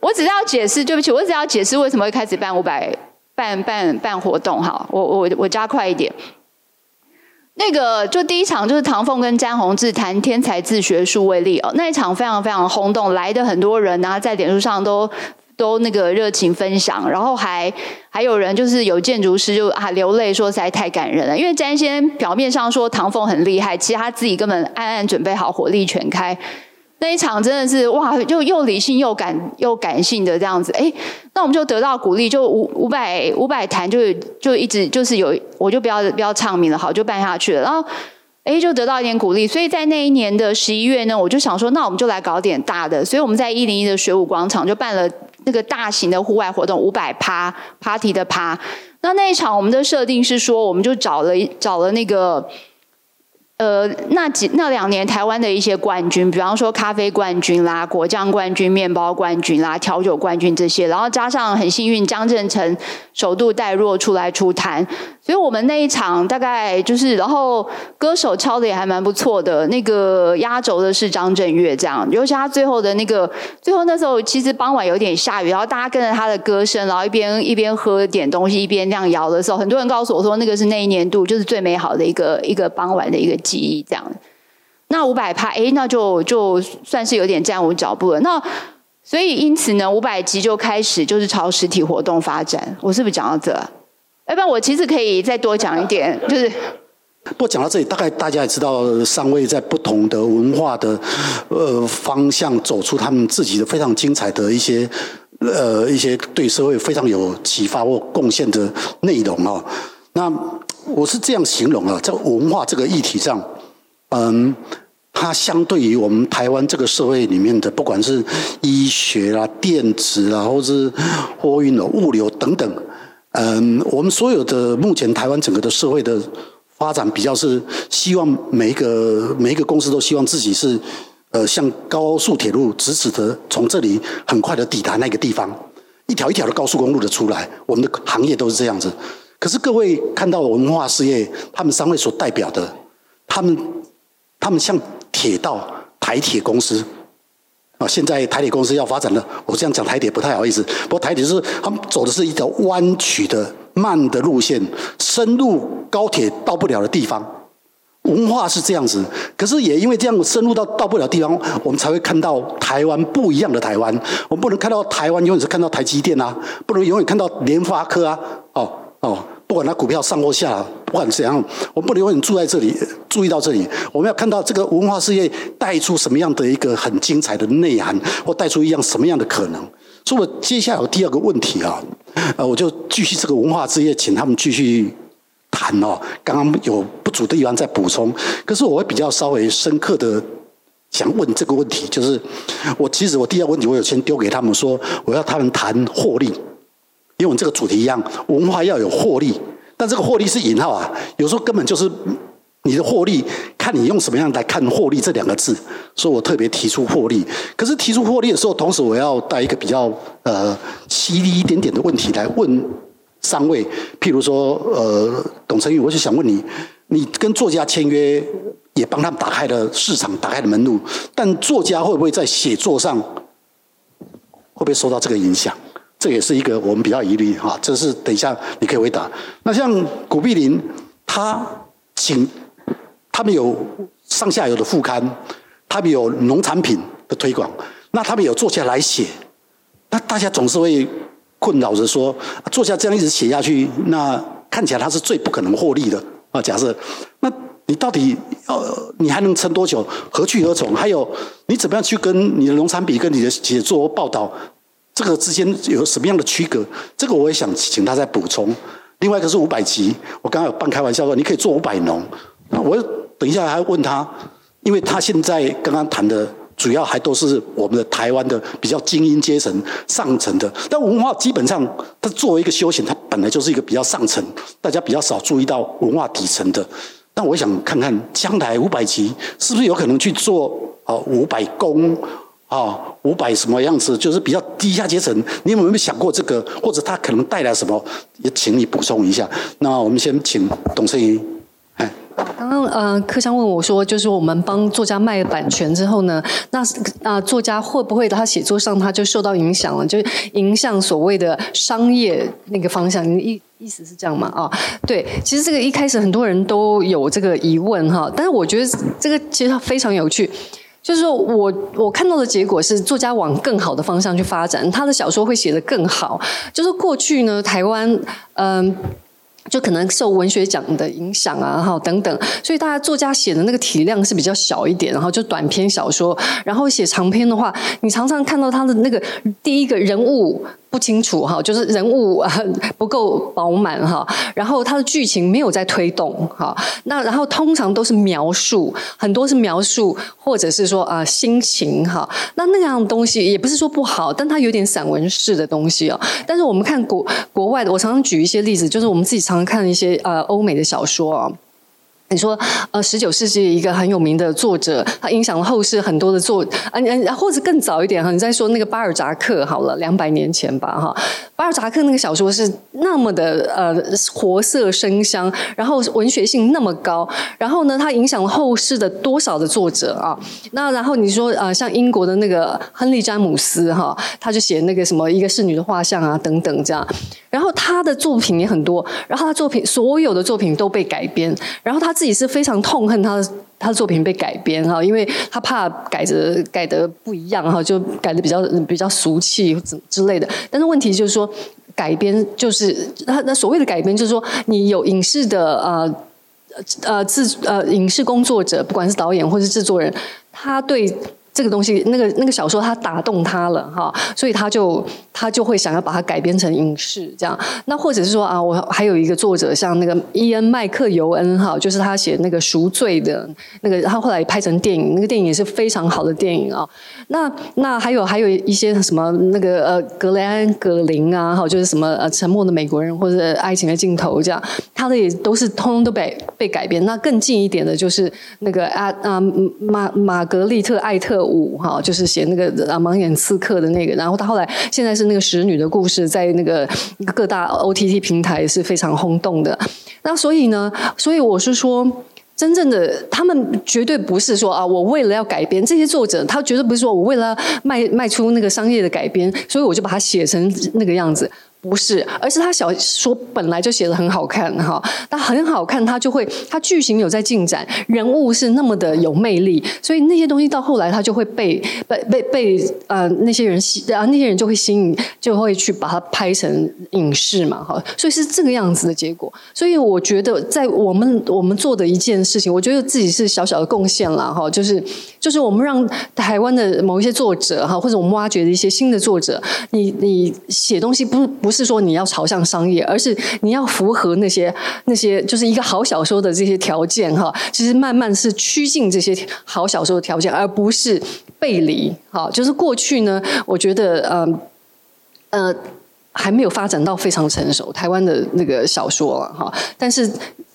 我只是要解释，对不起，我只要解释为什么会开始办五百办办办活动哈。我我我加快一点。那个就第一场就是唐凤跟詹宏志谈天才自学数位力哦，那一场非常非常轰动，来的很多人啊，在脸书上都。都那个热情分享，然后还还有人就是有建筑师就啊流泪说实在太感人了，因为詹先表面上说唐凤很厉害，其实他自己根本暗暗准备好火力全开。那一场真的是哇，就又理性又感又感性的这样子，哎，那我们就得到鼓励，就五五百五百坛就就一直就是有，我就不要不要唱名了，好就办下去了，然后哎就得到一点鼓励，所以在那一年的十一月呢，我就想说，那我们就来搞点大的，所以我们在一零一的水舞广场就办了。那个大型的户外活动，五百趴 party 的趴，那那一场我们的设定是说，我们就找了找了那个。呃，那几那两年台湾的一些冠军，比方说咖啡冠军啦、果酱冠军、面包冠军啦、调酒冠军这些，然后加上很幸运张正成首度带弱出来出摊，所以我们那一场大概就是，然后歌手敲的也还蛮不错的，那个压轴的是张震岳这样，尤其他最后的那个 最后那时候其实傍晚有点下雨，然后大家跟着他的歌声，然后一边一边喝点东西，一边这样摇的时候，很多人告诉我说那个是那一年度就是最美好的一个一个傍晚的一个。记忆这样，那五百趴，哎，那就就算是有点站稳脚步了。那所以因此呢，五百集就开始就是朝实体活动发展。我是不是讲到这？要不然我其实可以再多讲一点，就是。不过讲到这里，大概大家也知道，三位在不同的文化的呃方向走出他们自己的非常精彩的一些呃一些对社会非常有启发或贡献的内容哦。那。我是这样形容啊，在文化这个议题上，嗯，它相对于我们台湾这个社会里面的，不管是医学啦、电子啊，或是货运的物流等等，嗯，我们所有的目前台湾整个的社会的发展，比较是希望每一个每一个公司都希望自己是呃，像高速铁路直直的从这里很快的抵达那个地方，一条一条的高速公路的出来，我们的行业都是这样子。可是各位看到文化事业，他们三位所代表的，他们他们像铁道台铁公司啊，现在台铁公司要发展了，我这样讲台铁不太好意思，不过台铁是他们走的是一条弯曲的慢的路线，深入高铁到不了的地方。文化是这样子，可是也因为这样深入到到不了地方，我们才会看到台湾不一样的台湾。我们不能看到台湾永远是看到台积电啊，不能永远看到联发科啊，哦。哦，不管它股票上或下，不管怎样，我们不能永远住在这里，注意到这里。我们要看到这个文化事业带出什么样的一个很精彩的内涵，或带出一样什么样的可能。所以，我接下来有第二个问题啊，呃，我就继续这个文化事业，请他们继续谈哦。刚刚有不足的地方再补充，可是我会比较稍微深刻的想问这个问题，就是我其实我第二个问题，我有先丢给他们说，我要他们谈获利。因为我们这个主题一样，文化要有获利，但这个获利是引号啊，有时候根本就是你的获利，看你用什么样来看获利这两个字，所以我特别提出获利。可是提出获利的时候，同时我要带一个比较呃犀利一点点的问题来问三位，譬如说呃董成宇，我就想问你，你跟作家签约，也帮他们打开了市场，打开了门路，但作家会不会在写作上会不会受到这个影响？这也是一个我们比较疑虑哈，这是等一下你可以回答。那像古碧林，他请他们有上下游的副刊，他们有农产品的推广，那他们有坐下来写，那大家总是会困扰着说，坐下这样一直写下去，那看起来他是最不可能获利的啊。假设，那你到底呃，你还能撑多久？何去何从？还有，你怎么样去跟你的农产品、跟你的写作报道？这个之间有什么样的区隔？这个我也想请他再补充。另外一个是五百集，我刚刚有半开玩笑说，你可以做五百农。那我等一下还问他，因为他现在刚刚谈的主要还都是我们的台湾的比较精英阶层上层的，但文化基本上它作为一个休闲，它本来就是一个比较上层，大家比较少注意到文化底层的。那我想看看将来五百集是不是有可能去做啊五百工啊五百什么样子，就是比较低下阶层，你有没有想过这个？或者它可能带来什么？也请你补充一下。那我们先请董声怡。刚刚呃，柯湘问我说，就是我们帮作家卖版权之后呢，那啊、作家会不会他写作上他就受到影响了，就影响所谓的商业那个方向？意意思是这样吗？啊，对，其实这个一开始很多人都有这个疑问哈，但是我觉得这个其实非常有趣，就是我我看到的结果是作家往更好的方向去发展，他的小说会写得更好。就是过去呢，台湾嗯。就可能受文学奖的影响啊，哈等等，所以大家作家写的那个体量是比较小一点，然后就短篇小说，然后写长篇的话，你常常看到他的那个第一个人物。不清楚哈，就是人物啊不够饱满哈，然后他的剧情没有在推动哈，那然后通常都是描述，很多是描述或者是说啊心情哈，那那样东西也不是说不好，但它有点散文式的东西哦。但是我们看国国外的，我常常举一些例子，就是我们自己常常看一些呃欧美的小说啊。你说，呃，十九世纪一个很有名的作者，他影响了后世很多的作，啊，或者更早一点哈，你再说那个巴尔扎克好了，两百年前吧哈，巴尔扎克那个小说是那么的呃活色生香，然后文学性那么高，然后呢，他影响了后世的多少的作者啊？那然后你说呃，像英国的那个亨利詹姆斯哈，他就写那个什么一个侍女的画像啊等等这样。然后他的作品也很多，然后他作品所有的作品都被改编，然后他自己是非常痛恨他的他的作品被改编哈，因为他怕改着改的不一样哈，就改的比较比较俗气之之类的。但是问题就是说，改编就是他那所谓的改编，就是说你有影视的呃呃制呃影视工作者，不管是导演或是制作人，他对。这个东西，那个那个小说，他打动他了哈，所以他就他就会想要把它改编成影视这样。那或者是说啊，我还有一个作者，像那个伊恩麦克尤恩哈，就是他写那个赎罪的那个，他后来拍成电影，那个电影也是非常好的电影啊。那那还有还有一些什么那个呃格雷安格林啊，哈，就是什么呃沉默的美国人或者爱情的尽头这样，他的也都是通通都被被改编。那更近一点的就是那个啊啊马马格丽特艾特。五哈，就是写那个啊盲眼刺客的那个，然后他后来现在是那个使女的故事，在那个各大 OTT 平台是非常轰动的。那所以呢，所以我是说，真正的他们绝对不是说啊，我为了要改编这些作者，他绝对不是说我为了卖卖出那个商业的改编，所以我就把它写成那个样子。不是，而是他小说本来就写的很好看哈，他很好看，他就会他剧情有在进展，人物是那么的有魅力，所以那些东西到后来他就会被被被被呃那些人吸啊那些人就会吸引，就会去把它拍成影视嘛哈，所以是这个样子的结果。所以我觉得在我们我们做的一件事情，我觉得自己是小小的贡献了哈，就是就是我们让台湾的某一些作者哈，或者我们挖掘的一些新的作者，你你写东西不不。是说你要朝向商业，而是你要符合那些那些就是一个好小说的这些条件哈。其实慢慢是趋近这些好小说的条件，而不是背离。哈，就是过去呢，我觉得呃呃还没有发展到非常成熟，台湾的那个小说了哈，但是。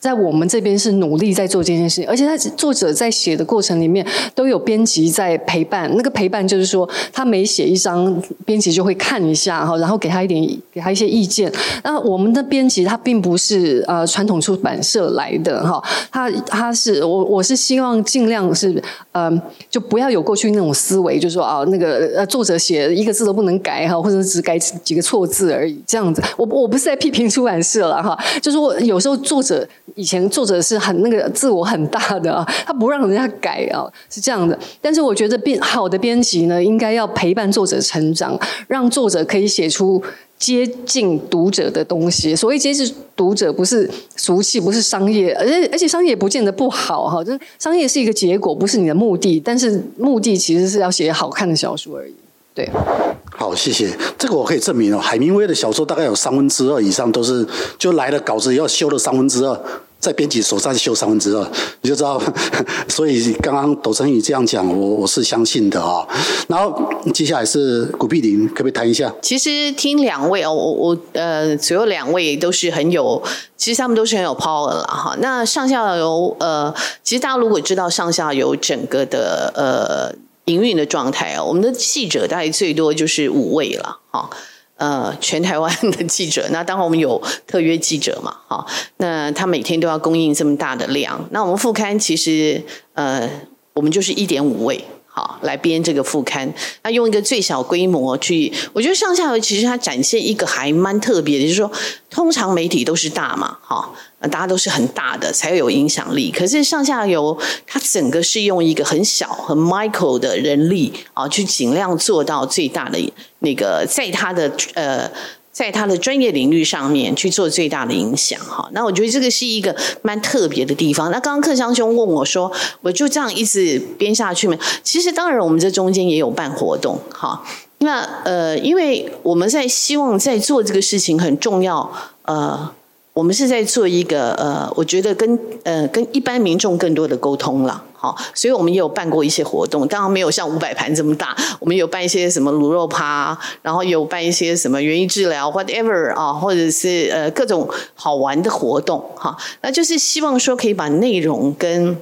在我们这边是努力在做这件事情，而且他作者在写的过程里面都有编辑在陪伴。那个陪伴就是说，他每写一章，编辑就会看一下哈，然后给他一点，给他一些意见。那我们的编辑他并不是呃传统出版社来的哈，他他是我我是希望尽量是嗯、呃，就不要有过去那种思维，就是说啊那个呃作者写一个字都不能改哈，或者只改几个错字而已这样子。我我不是在批评出版社了哈，就是说有时候作者。以前作者是很那个自我很大的啊，他不让人家改啊，是这样的。但是我觉得编好的编辑呢，应该要陪伴作者成长，让作者可以写出接近读者的东西。所谓接近读者，不是俗气，不是商业，而且而且商业不见得不好哈，就是商业是一个结果，不是你的目的。但是目的其实是要写好看的小说而已。对。好，谢谢。这个我可以证明哦，海明威的小说大概有三分之二以上都是就来了稿子要修了三分之二。在编辑手上修三分之二，你就知道。所以刚刚董成宇这样讲，我我是相信的啊。然后接下来是古碧玲，可不可以谈一下？其实听两位哦，我我呃，左右两位都是很有，其实他们都是很有 power 了哈。那上下游呃，其实大家如果知道上下游整个的呃营运的状态啊，我们的记者大概最多就是五位了哈。呃，全台湾的记者，那当然我们有特约记者嘛，哈，那他每天都要供应这么大的量，那我们副刊其实呃，我们就是一点五位。好，来编这个副刊，那用一个最小规模去，我觉得上下游其实它展现一个还蛮特别的，就是说，通常媒体都是大嘛，哈，大家都是很大的才有影响力，可是上下游它整个是用一个很小、很 micro 的人力啊，去尽量做到最大的那个，在它的呃。在他的专业领域上面去做最大的影响，哈，那我觉得这个是一个蛮特别的地方。那刚刚克襄兄问我说，我就这样一直编下去吗？其实当然，我们这中间也有办活动，哈。那呃，因为我们在希望在做这个事情很重要，呃。我们是在做一个呃，我觉得跟呃跟一般民众更多的沟通了，好，所以我们也有办过一些活动，当然没有像五百盘这么大，我们有办一些什么卤肉趴，然后有办一些什么园艺治疗，whatever 啊，或者是呃各种好玩的活动哈，那就是希望说可以把内容跟。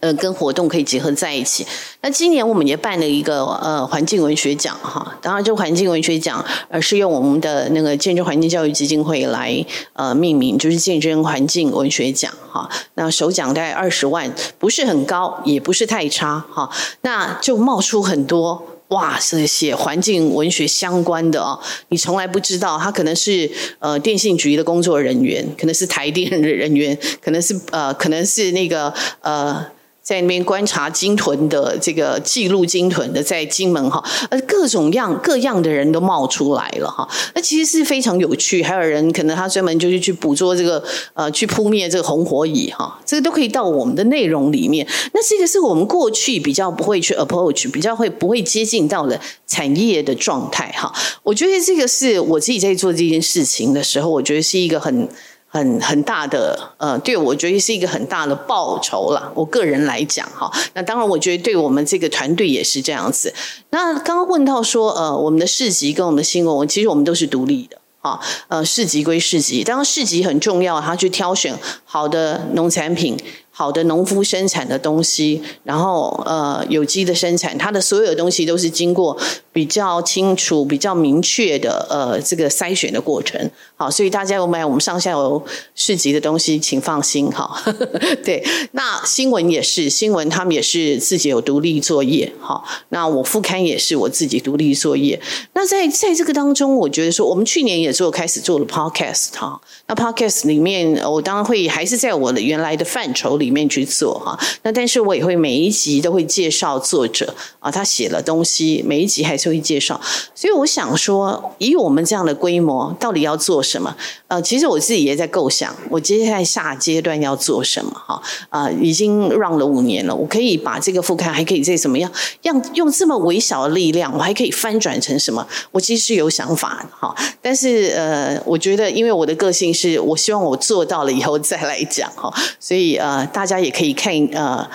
呃，跟活动可以结合在一起。那今年我们也办了一个呃环境文学奖哈，当然这个环境文学奖呃是用我们的那个见证环境教育基金会来呃命名，就是见证环境文学奖哈。那首奖大概二十万，不是很高，也不是太差哈。那就冒出很多哇，是写环境文学相关的哦，你从来不知道，他可能是呃电信局的工作人员，可能是台电的人员，可能是呃可能是那个呃。在那边观察鲸豚的这个记录鲸豚的，在金门哈，呃，各种样各样的人都冒出来了哈，那其实是非常有趣。还有人可能他专门就是去捕捉这个呃，去扑灭这个红火蚁哈，这个都可以到我们的内容里面。那这个是我们过去比较不会去 approach，比较会不会接近到的产业的状态哈。我觉得这个是我自己在做这件事情的时候，我觉得是一个很。很很大的呃，对我觉得是一个很大的报酬了。我个人来讲哈，那当然我觉得对我们这个团队也是这样子。那刚刚问到说呃，我们的市集跟我们的新闻，其实我们都是独立的哈。呃，市集归市集，当然市集很重要，他去挑选好的农产品。好的农夫生产的东西，然后呃有机的生产，它的所有东西都是经过比较清楚、比较明确的呃这个筛选的过程。好，所以大家有买我们上下游市集的东西，请放心哈。对，那新闻也是，新闻他们也是自己有独立作业。好，那我副刊也是我自己独立作业。那在在这个当中，我觉得说我们去年也做开始做了 podcast 哈。那 podcast 里面，我当然会还是在我的原来的范畴里。里面去做哈，那但是我也会每一集都会介绍作者啊，他写了东西，每一集还是会介绍。所以我想说，以我们这样的规模，到底要做什么？呃，其实我自己也在构想，我接下来下阶段要做什么哈？啊，已经 run 了五年了，我可以把这个副刊还可以再怎么样，让用这么微小的力量，我还可以翻转成什么？我其实是有想法的哈，但是呃，我觉得因为我的个性是我希望我做到了以后再来讲哈，所以呃。大家也可以看呃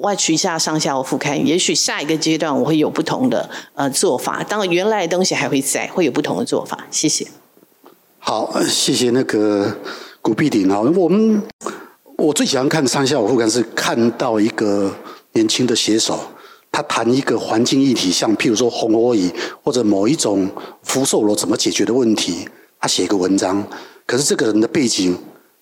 ，watch 一下上下游副刊，也许下一个阶段我会有不同的呃做法。当然，原来的东西还会在，会有不同的做法。谢谢。好，谢谢那个古碧玲啊。我们我最喜欢看上下游副刊，是看到一个年轻的写手，他谈一个环境议题，像譬如说红火蚁或者某一种福寿螺怎么解决的问题，他写一个文章。可是这个人的背景。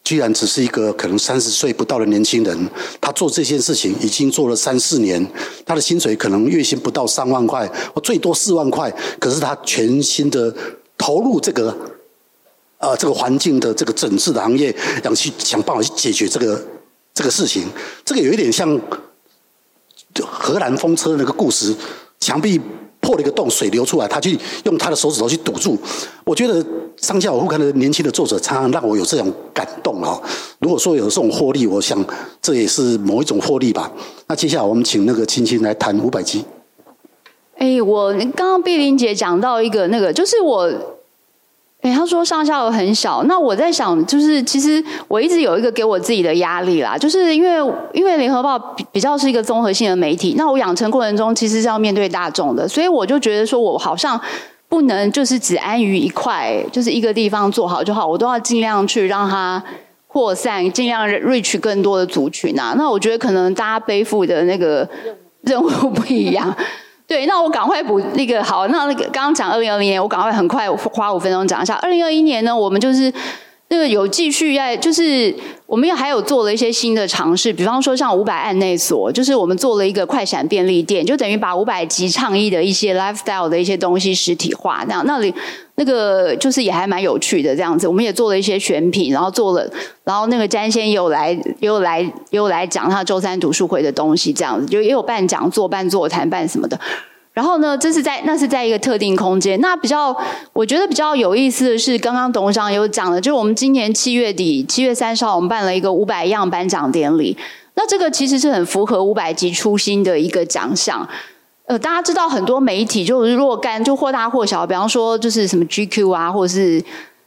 居然只是一个可能三十岁不到的年轻人，他做这件事情已经做了三四年，他的薪水可能月薪不到三万块，或最多四万块，可是他全心的投入这个，呃，这个环境的这个整治的行业，想去想办法去解决这个这个事情。这个有一点像荷兰风车那个故事，墙壁。破了一个洞，水流出来，他去用他的手指头去堵住。我觉得上下我会看的年轻的作者，常常让我有这种感动啊。如果说有这种获利，我想这也是某一种获利吧。那接下来我们请那个青青来谈五百集。哎，我刚刚碧玲姐讲到一个那个，就是我。哎，他说上下游很小，那我在想，就是其实我一直有一个给我自己的压力啦，就是因为因为联合报比比较是一个综合性的媒体，那我养成过程中其实是要面对大众的，所以我就觉得说我好像不能就是只安于一块，就是一个地方做好就好，我都要尽量去让它扩散，尽量 reach 更多的族群啊。那我觉得可能大家背负的那个任务不一样。对，那我赶快补那个好，那那个刚刚讲二零二零年，我赶快很快花五分钟讲一下。二零二一年呢，我们就是那个有继续在，就是我们也还有做了一些新的尝试，比方说像五百案内所，就是我们做了一个快闪便利店，就等于把五百集倡议的一些 lifestyle 的一些东西实体化，那样那里。那个就是也还蛮有趣的这样子，我们也做了一些选品，然后做了，然后那个詹先也有来，也有来，也有来讲他周三读书会的东西，这样子就也有办讲座、办座谈、办什么的。然后呢，这是在那是在一个特定空间。那比较我觉得比较有意思的是，刚刚董事长有讲的，就是我们今年七月底七月三十号，我们办了一个五百样颁奖典礼。那这个其实是很符合五百集初心的一个奖项。呃，大家知道很多媒体就是若干，就或大或小，比方说就是什么 GQ 啊，或者是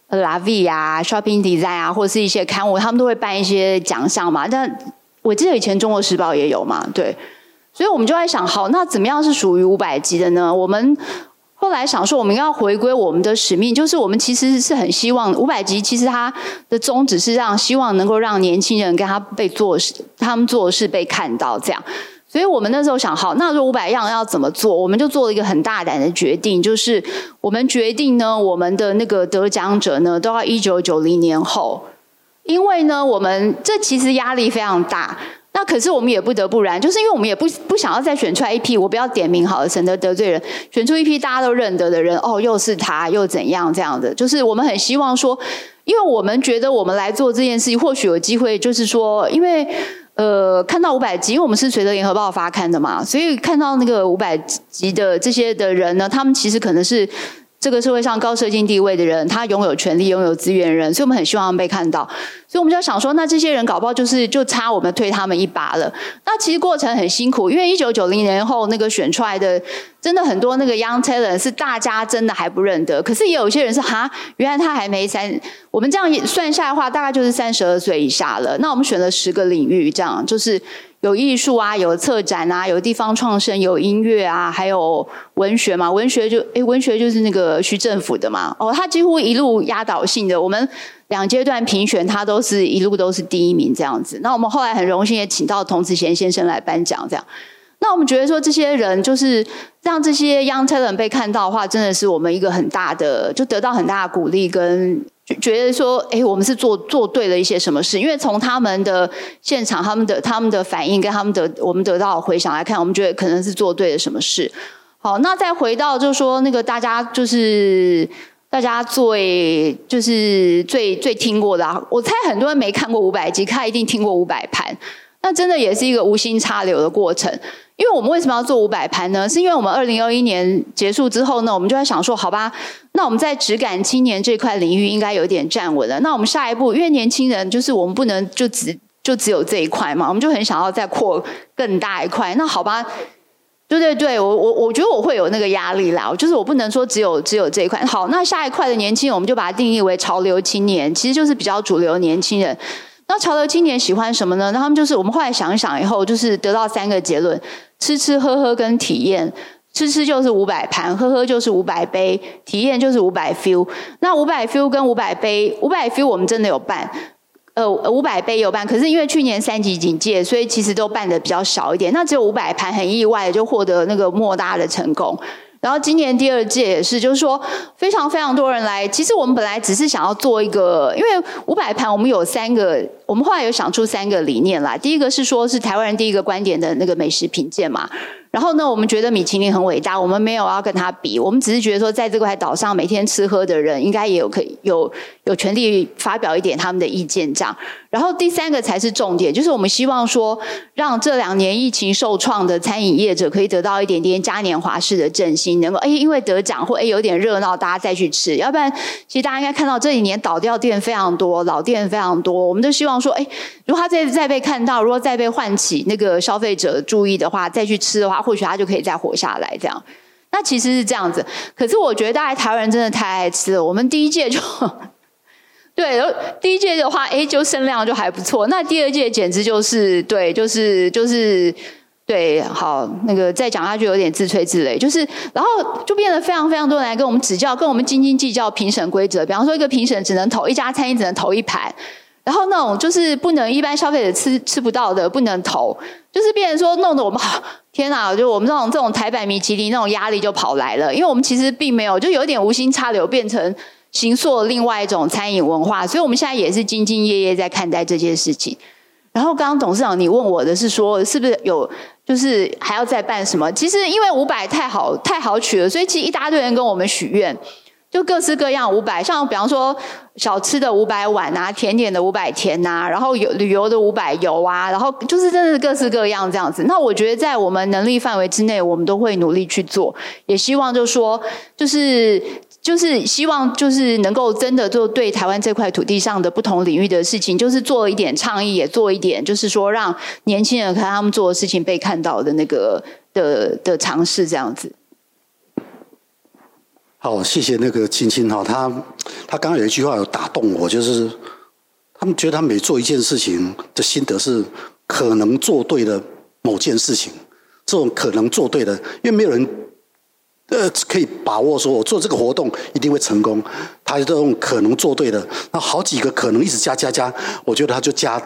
La Vie 啊，Shopping Design 啊，或者是一些刊物，他们都会办一些奖项嘛。但我记得以前《中国时报》也有嘛，对。所以我们就在想，好，那怎么样是属于五百集的呢？我们后来想说，我们要回归我们的使命，就是我们其实是很希望五百集，其实它的宗旨是让希望能够让年轻人跟他被做事，他们做事被看到，这样。所以我们那时候想，好，那这五百样要怎么做？我们就做了一个很大胆的决定，就是我们决定呢，我们的那个得奖者呢，都要一九九零年后，因为呢，我们这其实压力非常大。那可是我们也不得不然，就是因为我们也不不想要再选出来一批，我不要点名好了，省得得罪人，选出一批大家都认得的人，哦，又是他，又怎样这样的？就是我们很希望说，因为我们觉得我们来做这件事情，或许有机会，就是说，因为。呃，看到五百集，因为我们是随着联合报发刊的嘛，所以看到那个五百集的这些的人呢，他们其实可能是。这个社会上高社经地位的人，他拥有权力、拥有资源人，所以我们很希望被看到。所以我们就想说，那这些人搞不好就是就差我们推他们一把了。那其实过程很辛苦，因为一九九零年后那个选出来的，真的很多那个 young talent 是大家真的还不认得。可是也有一些人是哈，原来他还没三。我们这样算下来的话，大概就是三十二岁以下了。那我们选了十个领域，这样就是。有艺术啊，有策展啊，有地方创生，有音乐啊，还有文学嘛。文学就诶，文学就是那个徐政府的嘛。哦，他几乎一路压倒性的，我们两阶段评选，他都是一路都是第一名这样子。那我们后来很荣幸也请到童子贤先生来颁奖，这样。那我们觉得说，这些人就是让这些 young talent 被看到的话，真的是我们一个很大的，就得到很大的鼓励跟。觉得说，哎，我们是做做对了一些什么事？因为从他们的现场、他们的他们的反应跟他们的我们得到回响来看，我们觉得可能是做对了什么事。好，那再回到就是说，那个大家就是大家最就是最最听过的啊，我猜很多人没看过五百集，他一定听过五百盘。那真的也是一个无心插柳的过程。因为我们为什么要做五百盘呢？是因为我们二零二一年结束之后呢，我们就在想说，好吧，那我们在质感青年这块领域应该有点站稳了。那我们下一步，因为年轻人就是我们不能就只就只有这一块嘛，我们就很想要再扩更大一块。那好吧，对对对，我我我觉得我会有那个压力啦，就是我不能说只有只有这一块。好，那下一块的年轻人，我们就把它定义为潮流青年，其实就是比较主流年轻人。那潮流青年喜欢什么呢？那他们就是我们后来想一想以后，就是得到三个结论。吃吃喝喝跟体验，吃吃就是五百盘，喝喝就是五百杯，体验就是五百 feel。那五百 feel 跟五百杯，五百 feel 我们真的有办，呃，五百杯有办，可是因为去年三级警戒，所以其实都办的比较少一点。那只有五百盘，很意外的就获得那个莫大的成功。然后今年第二届也是，就是说非常非常多人来。其实我们本来只是想要做一个，因为五百盘我们有三个，我们后来有想出三个理念来。第一个是说是台湾人第一个观点的那个美食品鉴嘛。然后呢，我们觉得米其林很伟大，我们没有要跟他比，我们只是觉得说，在这块岛上每天吃喝的人，应该也有可以有有权利发表一点他们的意见这样。然后第三个才是重点，就是我们希望说，让这两年疫情受创的餐饮业者可以得到一点点嘉年华式的振兴，能够哎因为得奖或哎有点热闹，大家再去吃。要不然，其实大家应该看到这几年倒掉店非常多，老店非常多。我们都希望说，哎，如果他再再被看到，如果再被唤起那个消费者注意的话，再去吃的话。或许他就可以再活下来，这样。那其实是这样子，可是我觉得大概台湾人真的太爱吃了。我们第一届就，对，第一届的话，哎，就声量就还不错。那第二届简直就是，对，就是就是。对，好，那个再讲下去有点自吹自擂，就是，然后就变得非常非常多人来跟我们指教，跟我们斤斤计较评审规则。比方说，一个评审只能投一家餐厅，只能投一盘，然后那种就是不能一般消费者吃吃不到的不能投，就是变成说弄得我们好天哪，就我们这种这种台版米其林那种压力就跑来了，因为我们其实并没有，就有点无心插柳，变成形塑另外一种餐饮文化，所以我们现在也是兢兢业业在看待这件事情。然后刚刚董事长你问我的是说，是不是有？就是还要再办什么？其实因为五百太好太好取了，所以其实一大堆人跟我们许愿，就各式各样五百，像比方说小吃的五百碗啊，甜点的五百甜呐，然后有旅游的五百游啊，然后就是真的是各式各样这样子。那我觉得在我们能力范围之内，我们都会努力去做，也希望就是说就是。就是希望，就是能够真的做对台湾这块土地上的不同领域的事情，就是做一点倡议，也做一点，就是说让年轻人看他们做的事情被看到的那个的的尝试，这样子。好，谢谢那个青青哈，他他刚刚有一句话有打动我，就是他们觉得他每做一件事情的心得是可能做对的某件事情，这种可能做对的，因为没有人。呃，可以把握说，我做这个活动一定会成功。他这种可能做对的，那好几个可能一直加加加，我觉得他就加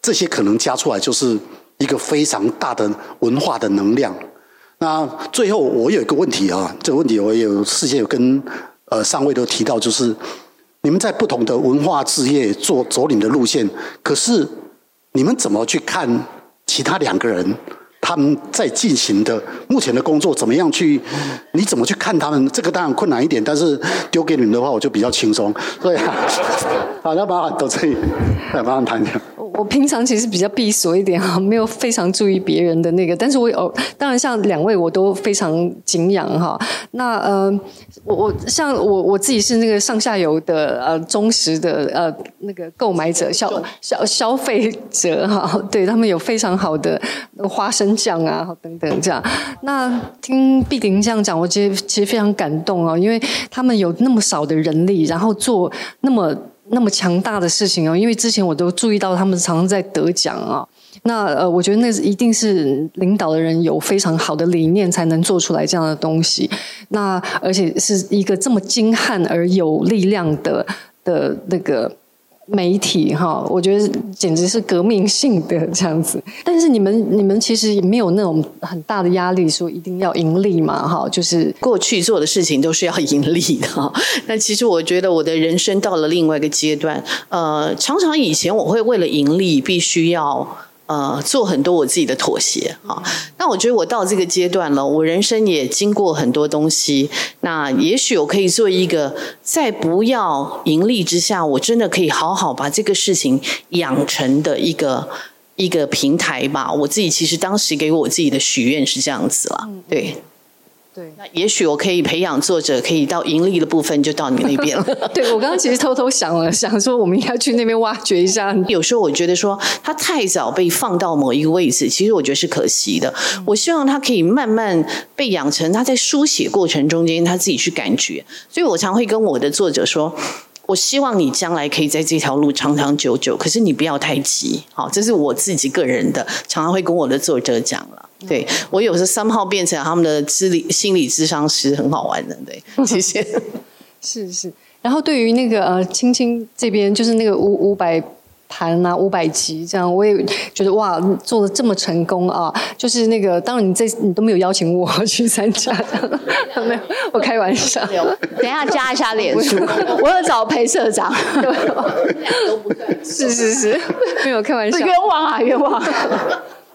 这些可能加出来，就是一个非常大的文化的能量。那最后我有一个问题啊，这个问题我有事先有跟呃上位都提到，就是你们在不同的文化事业做走你们的路线，可是你们怎么去看其他两个人？他们在进行的目前的工作怎么样去？你怎么去看他们？这个当然困难一点，但是丢给你们的话，我就比较轻松。对啊，好，那麻烦到这里，来麻烦谈一下。我平常其实比较闭锁一点哈，没有非常注意别人的那个，但是我有，当然像两位我都非常敬仰哈。那呃，我我像我我自己是那个上下游的呃忠实的呃那个购买者消消消费者哈，对他们有非常好的花生酱啊等等这样。那听碧玲这样讲，我其实其实非常感动啊，因为他们有那么少的人力，然后做那么。那么强大的事情哦，因为之前我都注意到他们常常在得奖啊。那呃，我觉得那是一定是领导的人有非常好的理念，才能做出来这样的东西。那而且是一个这么精悍而有力量的的那个。媒体哈，我觉得简直是革命性的这样子。但是你们你们其实也没有那种很大的压力，说一定要盈利嘛哈。就是过去做的事情都是要盈利的哈。那其实我觉得我的人生到了另外一个阶段，呃，常常以前我会为了盈利必须要。呃，做很多我自己的妥协啊。那我觉得我到这个阶段了，我人生也经过很多东西。那也许我可以做一个，在不要盈利之下，我真的可以好好把这个事情养成的一个一个平台吧。我自己其实当时给我自己的许愿是这样子了，对。对，那也许我可以培养作者，可以到盈利的部分就到你那边了。对，我刚刚其实偷偷想了想，说我们应该去那边挖掘一下。有时候我觉得说他太早被放到某一个位置，其实我觉得是可惜的。嗯、我希望他可以慢慢被养成，他在书写过程中间他自己去感觉。所以我常会跟我的作者说。我希望你将来可以在这条路长长久久，可是你不要太急，好，这是我自己个人的，常常会跟我的作者讲了。对，我有时候三号变成他们的智理心理智商师，很好玩的。对，谢谢。是是，然后对于那个呃青青这边，就是那个五五百。盘啊，五百集这样，我也觉得哇，做的这么成功啊！就是那个，当然你这你都没有邀请我去参加，没有，我开玩笑。等一下加一下脸书，我有找裴社长。是是是，没有开玩笑。冤枉啊，冤枉。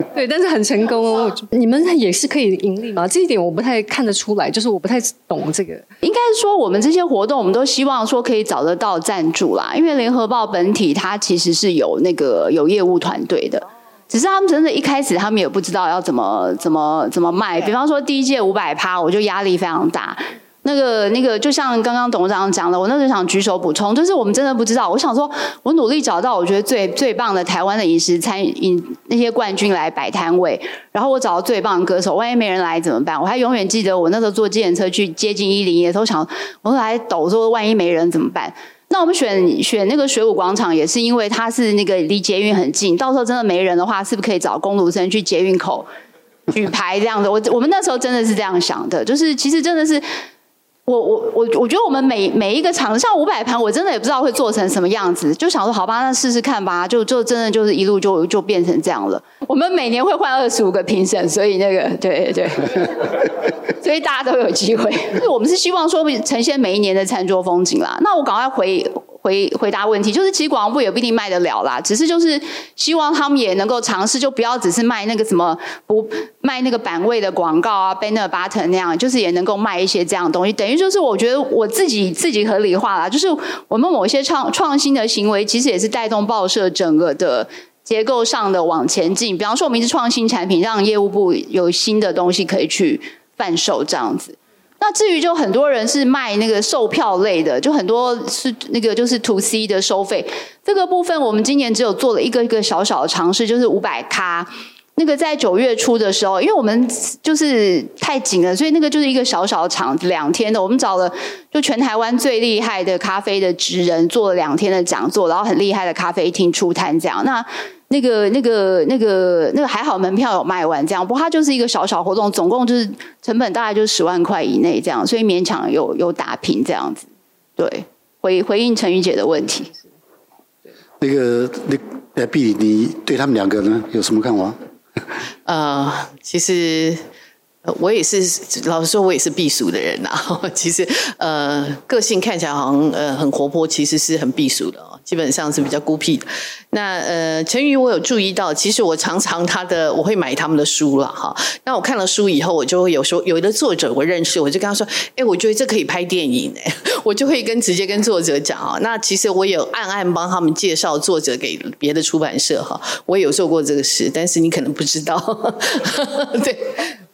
对，但是很成功哦。你们也是可以盈利吗？这一点我不太看得出来，就是我不太懂这个。应该是说，我们这些活动，我们都希望说可以找得到赞助啦。因为联合报本体它其实是有那个有业务团队的，只是他们真的一开始他们也不知道要怎么怎么怎么卖。比方说第一届五百趴，我就压力非常大。那个那个，就像刚刚董事长讲的，我那时候想举手补充，就是我们真的不知道。我想说，我努力找到我觉得最最棒的台湾的饮食餐饮那些冠军来摆摊位，然后我找到最棒的歌手，万一没人来怎么办？我还永远记得我那时候坐计程车去接近一零一，都想我后来抖说，万一没人怎么办？那我们选选那个水舞广场，也是因为它是那个离捷运很近，到时候真的没人的话，是不是可以找公路生去捷运口举牌这样子？我我们那时候真的是这样想的，就是其实真的是。我我我我觉得我们每每一个场子，像五百盘，我真的也不知道会做成什么样子，就想说好吧，那试试看吧，就就真的就是一路就就变成这样了。我们每年会换二十五个评审，所以那个对对对，所以大家都有机会。我们是希望说呈现每一年的餐桌风景啦。那我赶快回。回回答问题，就是其实广告部也不一定卖得了啦，只是就是希望他们也能够尝试，就不要只是卖那个什么不卖那个版位的广告啊，banner button 那样，就是也能够卖一些这样东西。等于就是我觉得我自己自己合理化啦，就是我们某些创创新的行为，其实也是带动报社整个的结构上的往前进。比方说，我们一直创新产品，让业务部有新的东西可以去贩售，这样子。那至于就很多人是卖那个售票类的，就很多是那个就是 to C 的收费这个部分，我们今年只有做了一个一个小小的尝试，就是五百咖。那个在九月初的时候，因为我们就是太紧了，所以那个就是一个小小的场，两天的，我们找了就全台湾最厉害的咖啡的职人做了两天的讲座，然后很厉害的咖啡厅出摊这样。那那个、那个、那个、那个还好，门票有卖完这样。不过它就是一个小小活动，总共就是成本大概就是十万块以内这样，所以勉强有有打平这样子。对，回回应陈宇姐的问题。那个那呃，B，你对他们两个呢有什么看法？呃，其实我也是，老实说，我也是避暑的人呐。其实呃，个性看起来好像呃很活泼，其实是很避暑的哦。基本上是比较孤僻的。那呃，陈宇，我有注意到，其实我常常他的我会买他们的书了哈。那我看了书以后，我就会有时候，有一个作者我认识，我就跟他说，哎，我觉得这可以拍电影哎，我就会跟直接跟作者讲啊。那其实我有暗暗帮他们介绍作者给别的出版社哈，我也有做过这个事，但是你可能不知道，对，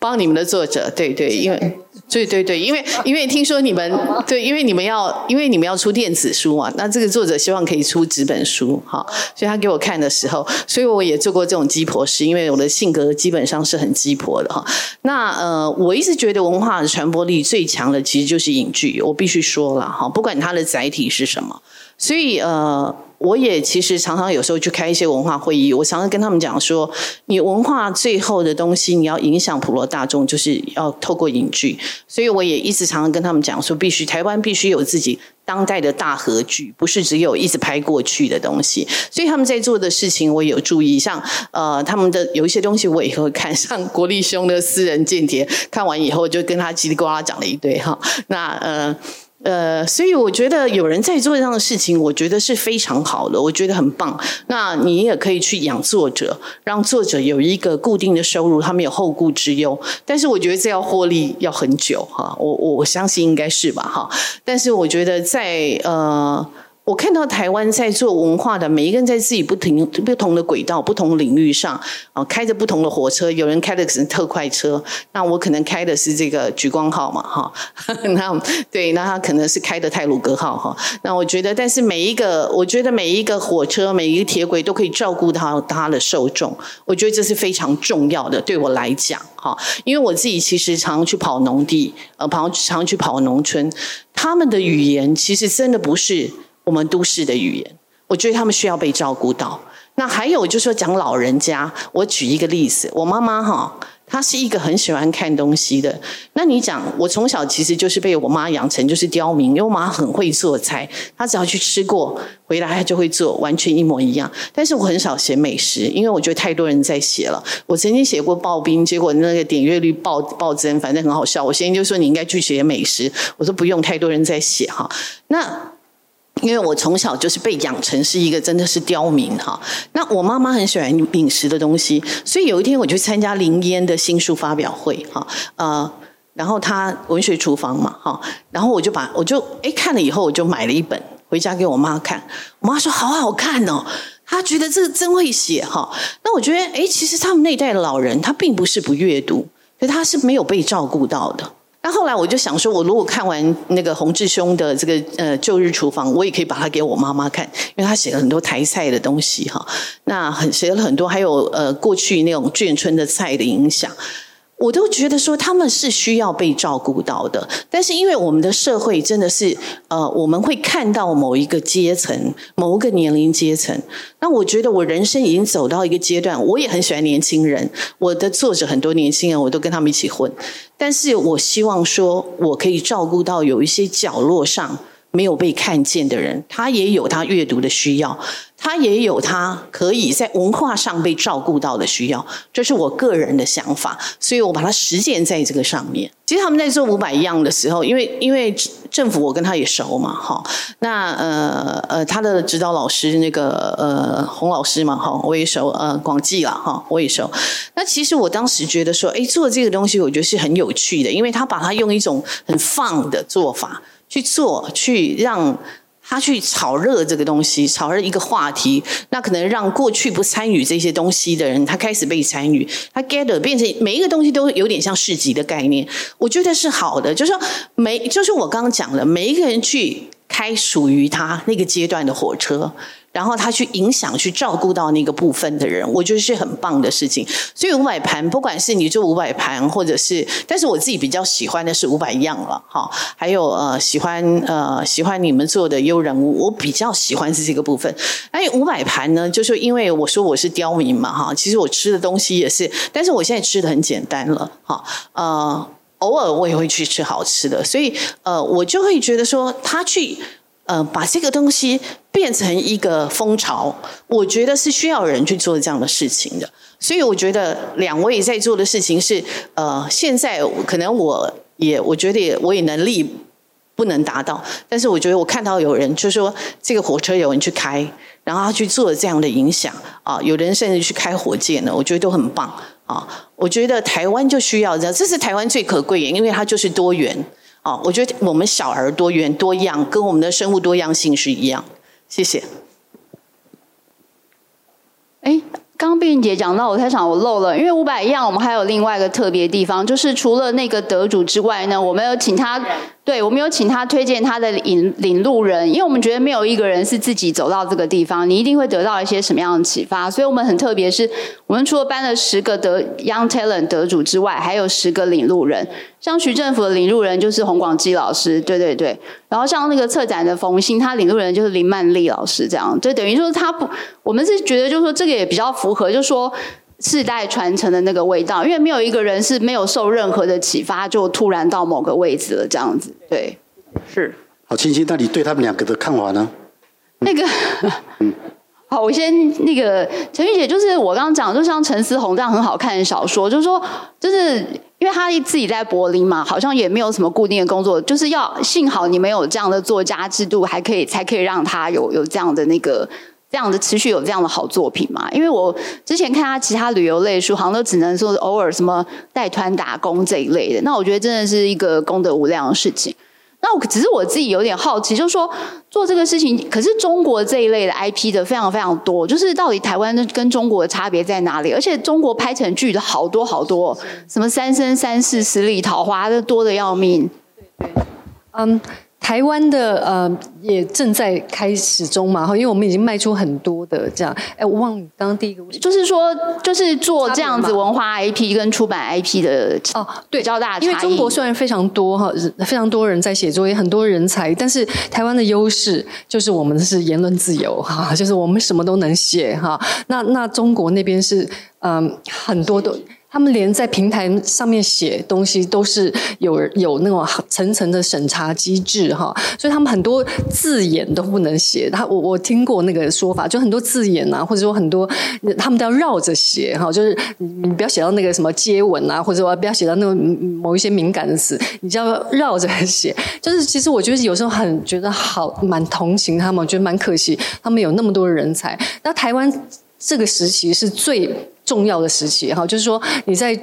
帮你们的作者，对对，因为。对对对，因为因为听说你们对，因为你们要因为你们要出电子书嘛，那这个作者希望可以出纸本书哈，所以他给我看的时候，所以我也做过这种鸡婆事，因为我的性格基本上是很鸡婆的哈。那呃，我一直觉得文化的传播力最强的其实就是影剧，我必须说了哈，不管它的载体是什么，所以呃。我也其实常常有时候去开一些文化会议，我常常跟他们讲说，你文化最后的东西，你要影响普罗大众，就是要透过影剧。所以我也一直常常跟他们讲说，必须台湾必须有自己当代的大河剧，不是只有一直拍过去的东西。所以他们在做的事情，我有注意，像呃他们的有一些东西，我也会看，像国立兄的私人间谍，看完以后就跟他叽里呱啦讲了一堆哈。那呃。呃，所以我觉得有人在做这样的事情，我觉得是非常好的，我觉得很棒。那你也可以去养作者，让作者有一个固定的收入，他们有后顾之忧。但是我觉得这要获利要很久哈，我我相信应该是吧哈。但是我觉得在呃。我看到台湾在做文化的每一个人，在自己不停不同的轨道、不同领域上啊，开着不同的火车。有人开的是特快车，那我可能开的是这个莒光号嘛，哈。那对，那他可能是开的泰鲁阁号，哈。那我觉得，但是每一个，我觉得每一个火车、每一个铁轨都可以照顾到他的受众。我觉得这是非常重要的，对我来讲，哈。因为我自己其实常常去跑农地，呃，跑常常去跑农村，他们的语言其实真的不是。我们都市的语言，我觉得他们需要被照顾到。那还有就是说讲老人家，我举一个例子，我妈妈哈，她是一个很喜欢看东西的。那你讲，我从小其实就是被我妈养成就是刁民，因为我妈很会做菜，她只要去吃过回来，她就会做，完全一模一样。但是我很少写美食，因为我觉得太多人在写了。我曾经写过刨冰，结果那个点阅率暴暴增，反正很好笑。我先生就说你应该去写美食，我说不用，太多人在写哈。那因为我从小就是被养成是一个真的是刁民哈，那我妈妈很喜欢饮食的东西，所以有一天我去参加林烟的新书发表会哈，呃，然后他文学厨房嘛哈，然后我就把我就哎看了以后我就买了一本回家给我妈看，我妈说好好看哦，她觉得这个真会写哈，那我觉得哎其实他们那一代的老人他并不是不阅读，可他是没有被照顾到的。那后来我就想说，我如果看完那个洪志兄的这个呃旧日厨房，我也可以把它给我妈妈看，因为他写了很多台菜的东西哈。那很写了很多，还有呃过去那种眷村的菜的影响。我都觉得说他们是需要被照顾到的，但是因为我们的社会真的是，呃，我们会看到某一个阶层、某一个年龄阶层。那我觉得我人生已经走到一个阶段，我也很喜欢年轻人。我的作者很多年轻人，我都跟他们一起混。但是我希望说，我可以照顾到有一些角落上没有被看见的人，他也有他阅读的需要。他也有他可以在文化上被照顾到的需要，这是我个人的想法，所以我把它实践在这个上面。其实他们在做五百样的时候，因为因为政府我跟他也熟嘛，哈，那呃呃他的指导老师那个呃洪老师嘛，哈，我也熟，呃广济了哈，我也熟。那其实我当时觉得说，哎，做这个东西我觉得是很有趣的，因为他把它用一种很放的做法去做，去让。他去炒热这个东西，炒热一个话题，那可能让过去不参与这些东西的人，他开始被参与，他 gather 变成每一个东西都有点像市集的概念，我觉得是好的，就是说每就是我刚刚讲的，每一个人去开属于他那个阶段的火车。然后他去影响、去照顾到那个部分的人，我觉得是很棒的事情。所以五百盘，不管是你做五百盘，或者是，但是我自己比较喜欢的是五百样了，哈。还有呃，喜欢呃，喜欢你们做的优人物，我比较喜欢是这个部分。哎，五百盘呢，就是因为我说我是刁民嘛，哈。其实我吃的东西也是，但是我现在吃的很简单了，哈。呃，偶尔我也会去吃好吃的，所以呃，我就会觉得说他去。呃，把这个东西变成一个风潮，我觉得是需要人去做这样的事情的。所以我觉得两位在做的事情是，呃，现在可能我也我觉得也我也能力不能达到，但是我觉得我看到有人就说这个火车有人去开，然后他去做这样的影响啊，有人甚至去开火箭呢，我觉得都很棒啊。我觉得台湾就需要这样，这是台湾最可贵的，因为它就是多元。哦，我觉得我们小而多元多样，跟我们的生物多样性是一样。谢谢。哎。刚刚碧云姐讲到，我在想我漏了，因为五百样，我们还有另外一个特别地方，就是除了那个得主之外呢，我们有请他，对，我们有请他推荐他的引领路人，因为我们觉得没有一个人是自己走到这个地方，你一定会得到一些什么样的启发，所以我们很特别，是我们除了颁了十个得 Young Talent 得主之外，还有十个领路人，像徐政府的领路人就是洪广基老师，对对对，然后像那个策展的冯鑫，他领路人就是林曼丽老师，这样，就等于说他不，我们是觉得就是说这个也比较符合，就是说世代传承的那个味道，因为没有一个人是没有受任何的启发就突然到某个位置了，这样子，对，是。好，青青，那你对他们两个的看法呢？那个，嗯，好，我先那个陈玉姐，就是我刚刚讲，就像陈思宏这样很好看的小说，就是说，就是因为他自己在柏林嘛，好像也没有什么固定的工作，就是要幸好你没有这样的作家制度，还可以才可以让他有有这样的那个。这样的持续有这样的好作品嘛？因为我之前看他其他旅游类书，好像都只能说偶尔什么带团打工这一类的。那我觉得真的是一个功德无量的事情。那我只是我自己有点好奇，就是说做这个事情，可是中国这一类的 IP 的非常非常多，就是到底台湾跟中国的差别在哪里？而且中国拍成剧的好多好多，什么三生三世十里桃花，都多的要命。对对，嗯。台湾的呃也正在开始中嘛，哈，因为我们已经卖出很多的这样。哎，我忘了刚刚第一个问题，就是说，就是做这样子文化 IP 跟出版 IP 的哦，对，较大的。因为中国虽然非常多哈，非常多人在写作，也很多人才，但是台湾的优势就是我们是言论自由哈，就是我们什么都能写哈。那那中国那边是嗯很多都。他们连在平台上面写东西都是有有那种层层的审查机制哈，所以他们很多字眼都不能写。他我我听过那个说法，就很多字眼啊，或者说很多他们都要绕着写哈，就是你不要写到那个什么接吻啊，或者说不要写到那个某一些敏感的词，你就要绕着写。就是其实我觉得有时候很觉得好蛮同情他们，我觉得蛮可惜，他们有那么多人才。那台湾这个时期是最。重要的时期哈，就是说你在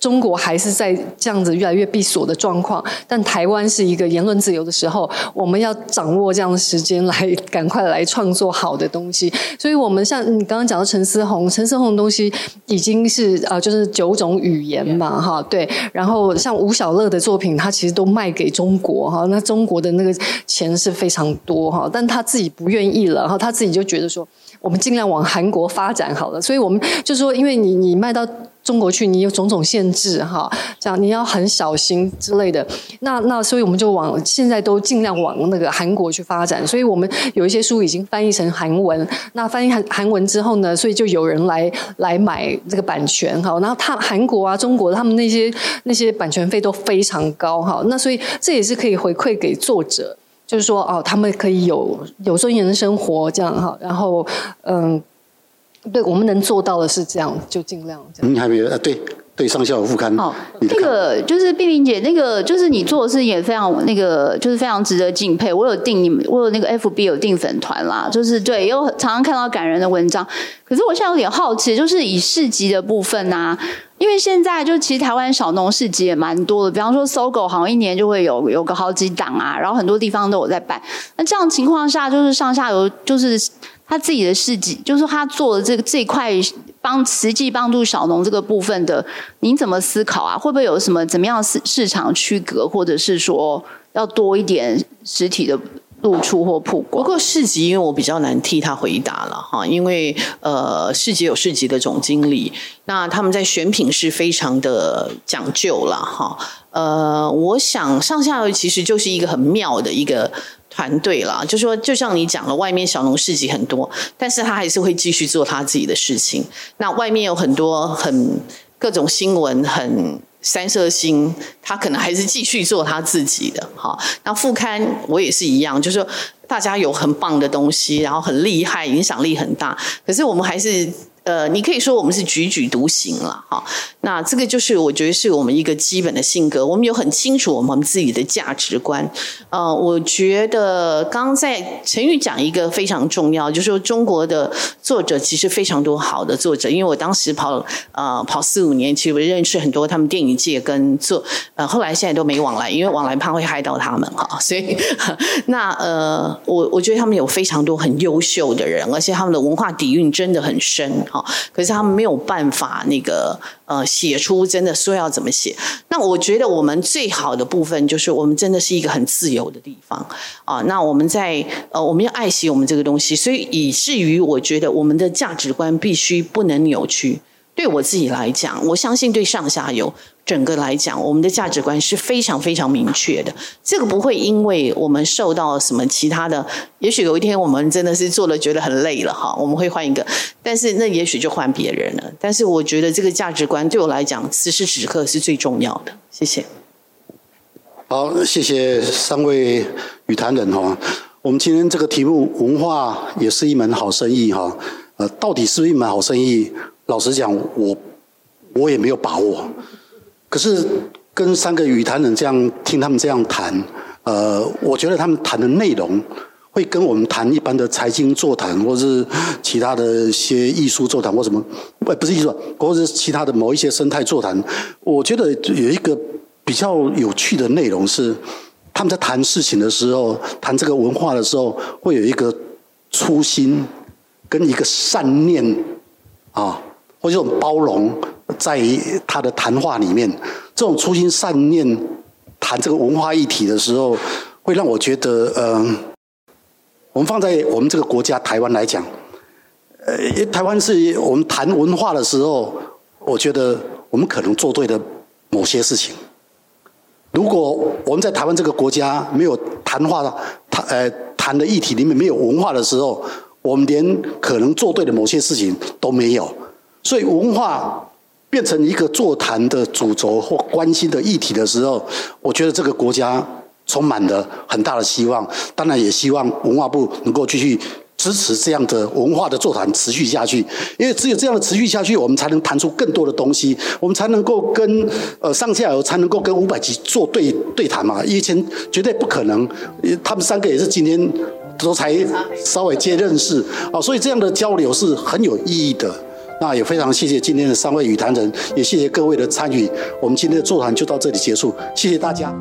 中国还是在这样子越来越闭锁的状况，但台湾是一个言论自由的时候，我们要掌握这样的时间来赶快来创作好的东西。所以，我们像你刚刚讲到陈思宏，陈思宏的东西已经是呃，就是九种语言嘛，哈，对。然后像吴小乐的作品，他其实都卖给中国哈，那中国的那个钱是非常多哈，但他自己不愿意了，然后他自己就觉得说，我们尽量往韩国发展好了。所以我们就说，因为你你卖到。中国去，你有种种限制哈，这样你要很小心之类的。那那所以我们就往现在都尽量往那个韩国去发展。所以我们有一些书已经翻译成韩文。那翻译韩韩文之后呢，所以就有人来来买这个版权哈。然后他韩国啊、中国他们那些那些版权费都非常高哈。那所以这也是可以回馈给作者，就是说哦，他们可以有有尊严的生活这样哈。然后嗯。对，我们能做到的是这样，就尽量这样。你还没有啊？对对，上校有副刊。哦，那个就是碧玲姐，那个就是你做的事情也非常那个，就是非常值得敬佩。我有订你们，我有那个 FB 有订粉团啦，就是对，有常常看到感人的文章。可是我现在有点好奇，就是以市集的部分啊，因为现在就其实台湾小农市集也蛮多的，比方说搜狗好像一年就会有有个好几档啊，然后很多地方都有在办。那这样情况下，就是上下游就是。他自己的事迹，就是他做的这个这块帮实际帮助小农这个部分的，您怎么思考啊？会不会有什么怎么样市市场区隔，或者是说要多一点实体的露出或曝光？不过市集，因为我比较难替他回答了哈，因为呃市集有市集的总经理，那他们在选品是非常的讲究了哈。呃，我想上下游其实就是一个很妙的一个。团队啦，就说就像你讲了，外面小农市集很多，但是他还是会继续做他自己的事情。那外面有很多很各种新闻，很三色星，他可能还是继续做他自己的。哈，那副刊我也是一样，就是说大家有很棒的东西，然后很厉害，影响力很大，可是我们还是。呃，你可以说我们是踽踽独行了哈。那这个就是我觉得是我们一个基本的性格，我们有很清楚我们自己的价值观。呃，我觉得刚在陈玉讲一个非常重要，就是说中国的作者其实非常多好的作者，因为我当时跑呃跑四五年，其实我认识很多他们电影界跟作呃后来现在都没往来，因为往来怕会害到他们哈。所以那呃我我觉得他们有非常多很优秀的人，而且他们的文化底蕴真的很深。好，可是他们没有办法那个呃写出真的说要怎么写。那我觉得我们最好的部分就是我们真的是一个很自由的地方啊。那我们在呃我们要爱惜我们这个东西，所以以至于我觉得我们的价值观必须不能扭曲。对我自己来讲，我相信对上下游。整个来讲，我们的价值观是非常非常明确的。这个不会因为我们受到什么其他的，也许有一天我们真的是做了觉得很累了哈，我们会换一个，但是那也许就换别人了。但是我觉得这个价值观对我来讲，此时此刻是最重要的。谢谢。好，谢谢三位与谈人哈。我们今天这个题目，文化也是一门好生意哈。呃，到底是不是一门好生意？老实讲，我我也没有把握。可是跟三个语坛人这样听他们这样谈，呃，我觉得他们谈的内容会跟我们谈一般的财经座谈，或是其他的一些艺术座谈或什么，不不是艺术，或者是其他的某一些生态座谈。我觉得有一个比较有趣的内容是，他们在谈事情的时候，谈这个文化的时候，会有一个初心跟一个善念啊，或者这种包容。在他的谈话里面，这种初心善念谈这个文化议题的时候，会让我觉得，嗯、我们放在我们这个国家台湾来讲，呃，因为台湾是我们谈文化的时候，我觉得我们可能做对的某些事情。如果我们在台湾这个国家没有谈话，谈呃谈的议题里面没有文化的时候，我们连可能做对的某些事情都没有。所以文化。变成一个座谈的主轴或关心的议题的时候，我觉得这个国家充满了很大的希望。当然，也希望文化部能够继续支持这样的文化的座谈持续下去。因为只有这样的持续下去，我们才能谈出更多的东西，我们才能够跟呃上下游才能够跟五百级做对对谈嘛。以前绝对不可能，他们三个也是今天都才稍微接认识啊，所以这样的交流是很有意义的。那也非常谢谢今天的三位语坛人，也谢谢各位的参与。我们今天的座谈就到这里结束，谢谢大家。